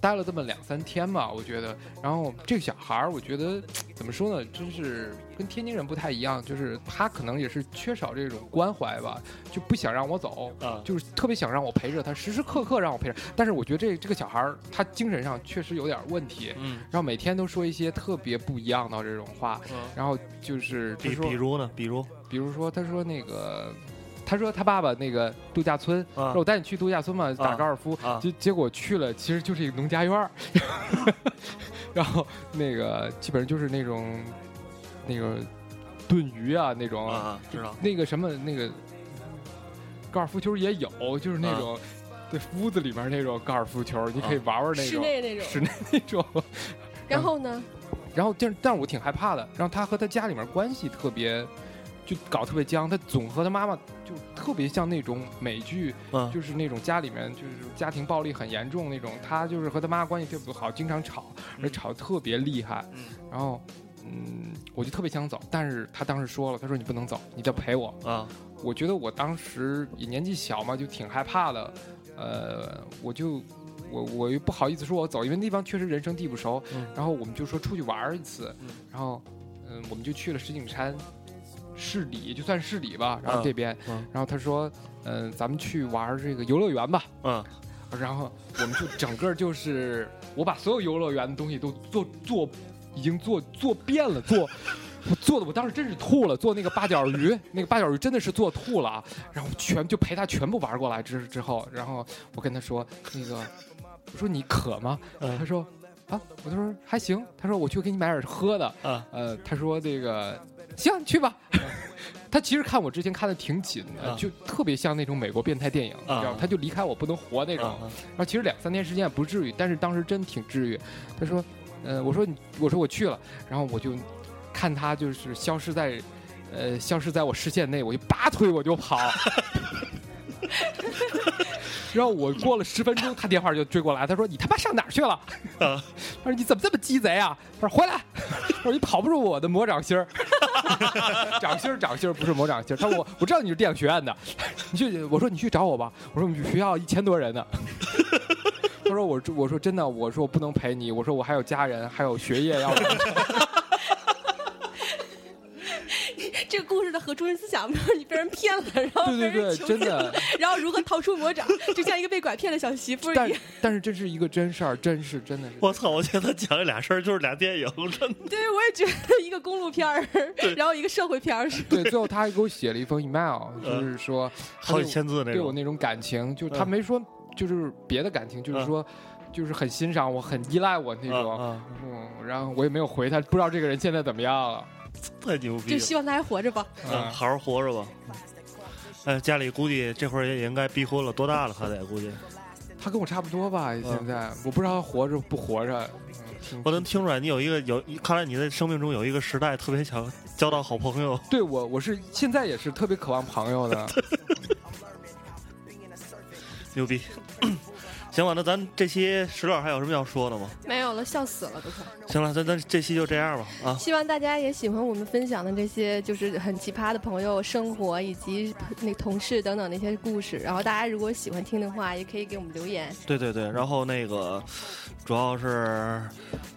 待了这么两三天吧，我觉得，然后这个小孩儿，我觉得怎么说呢，真是跟天津人不太一样，就是他可能也是缺少这种关怀吧，就不想让我走，啊，就是特别想让我陪着他，时时刻刻让我陪着。但是我觉得这这个小孩儿他精神上确实有点问题，嗯，然后每天都说一些特别不一样的这种话，嗯然后就是比说比如呢？比如比如说，他说那个，他说他爸爸那个度假村，啊。说我带你去度假村嘛，打高尔夫，啊。结结果去了，其实就是一个农家院儿，然后那个基本上就是那种那个炖鱼啊那种，啊，知道。那个什么那个高尔夫球也有，就是那种。对屋子里面那种高尔夫球，你可以玩玩那种。室内那种。室内那种，然后呢？然后但但是我挺害怕的。然后他和他家里面关系特别，就搞特别僵。他总和他妈妈就特别像那种美剧，嗯就是那种家里面就是家庭暴力很严重那种。他就是和他妈关系特别不好，经常吵，而且吵得特别厉害。然后，嗯，我就特别想走，但是他当时说了，他说你不能走，你得陪我。啊，我觉得我当时也年纪小嘛，就挺害怕的，呃，我就我我又不好意思说我走，因为那地方确实人生地不熟。嗯然后我们就说出去玩儿一次，然后嗯、我们就去了石景山市里，就算市里吧。然后嗯这边，嗯。然后他说，嗯、咱们去玩这个游乐园吧。嗯，然后我们就整个就是我把所有游乐园的东西都做做，已经做做遍了，做我 做的我当时真是吐了，做那个八角鱼，那个八角鱼真的是做吐了啊，然后全就陪他全部玩过来之之后，然后我跟他说那个我说你渴吗？嗯。他说啊，我就说还行，他说我去给你买点喝的，啊呃，他说这个行，去吧。他其实看我之前看的挺紧的，啊就特别像那种美国变态电影，你知道吗啊？他就离开我不能活那种。啊然后其实两三天时间也不至于，但是当时真挺治愈。他说，呃，我说你，我说我去了，然后我就看他就是消失在，呃，消失在我视线内，我就拔腿我就跑。然后我过了十分钟，他电话就追过来，他说：“你他妈上哪儿去了？”啊他说：“你怎么这么鸡贼啊？”他说：“回来。”他说：“你跑不住我的魔掌心儿。”掌心儿，掌心儿不是魔掌心儿。他说：“我我知道你是电影学院的，你去。”我说：“你去找我吧。”我说：“我们学校一千多人呢。”他说：“我我说真的，我说我不能陪你，我说我还有家人，还有学业要。”这中心思想就是你被人骗了，然后被对对对人囚禁真的了，然后如何逃出魔掌，就像一个被拐骗的小媳妇儿一样。但是这是一个真事儿，真是真的是。我操！我觉得讲这俩事儿就是俩电影，真的。对，我也觉得一个公路片儿，然后一个社会片儿是。对，最后他还给我写了一封 email，就是说嗯好几千字那种对我那种感情，就他嗯没说就是别的感情，就是说就是很欣赏我，很依赖我那种。啊嗯，然后我也没有回他，不知道这个人现在怎么样了。太牛逼了！就希望他还活着吧。嗯，好好活着吧。哎，家里估计这会儿也也应该逼婚了，多大了？他得估计。他跟我差不多吧，现在我不知道他活着不活着。嗯我能听出来，你有一个有，看来你的生命中有一个时代特别想交到好朋友。对我，我是现在也是特别渴望朋友的。牛逼！行吧，那咱这期石老还有什么要说的吗？没有了，笑死了都快。行了，咱咱这期就这样吧啊！希望大家也喜欢我们分享的这些就是很奇葩的朋友生活以及那同事等等那些故事。然后大家如果喜欢听的话，也可以给我们留言。对对对，然后那个主要是，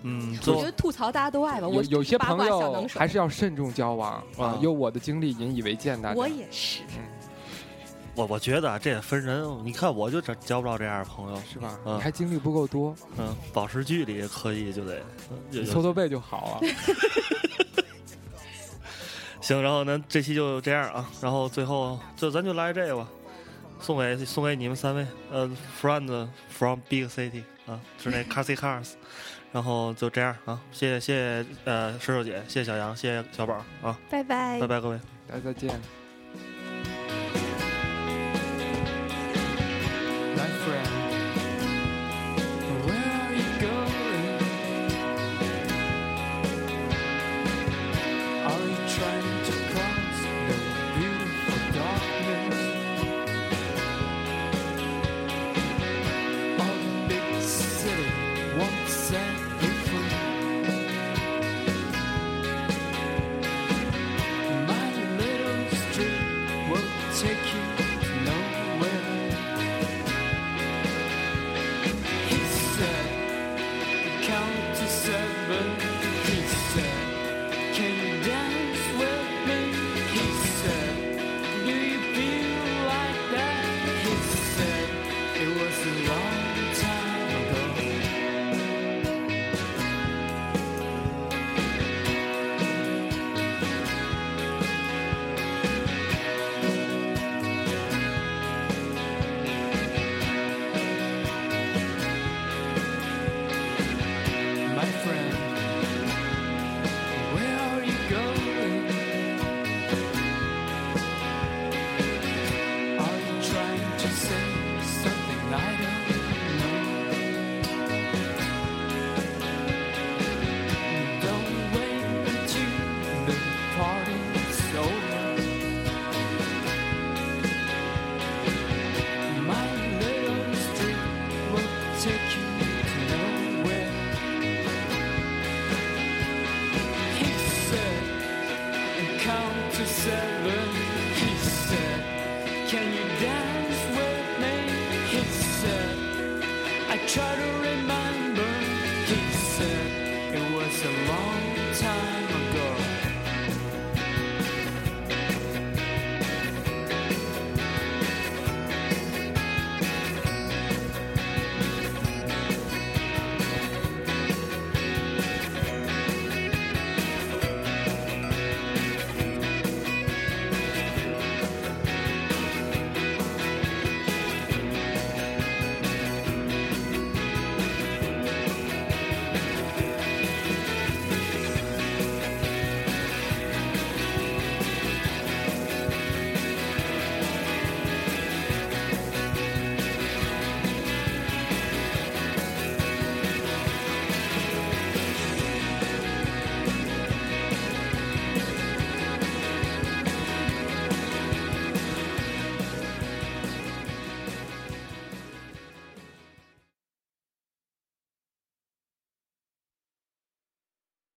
嗯，我觉得吐槽大家都爱吧，我有有些八卦小朋友能手还是要慎重交往啊啊，有我的经历引以为鉴，大家。我也是。我我觉得啊这也分人，你看我就交交不着这样的朋友，是吧？嗯你还经历不够多，嗯，保持距离可以就得，嗯有有你搓搓背就好了。行，然后咱这期就这样啊，然后最后就咱就来这个吧，送给送给你们三位，呃，friends from big city 啊，是那 Carsy Cars，然后就这样啊，谢谢谢谢呃石头姐，谢谢小杨，谢谢小宝啊，拜拜拜拜各位。大家再见。life friend.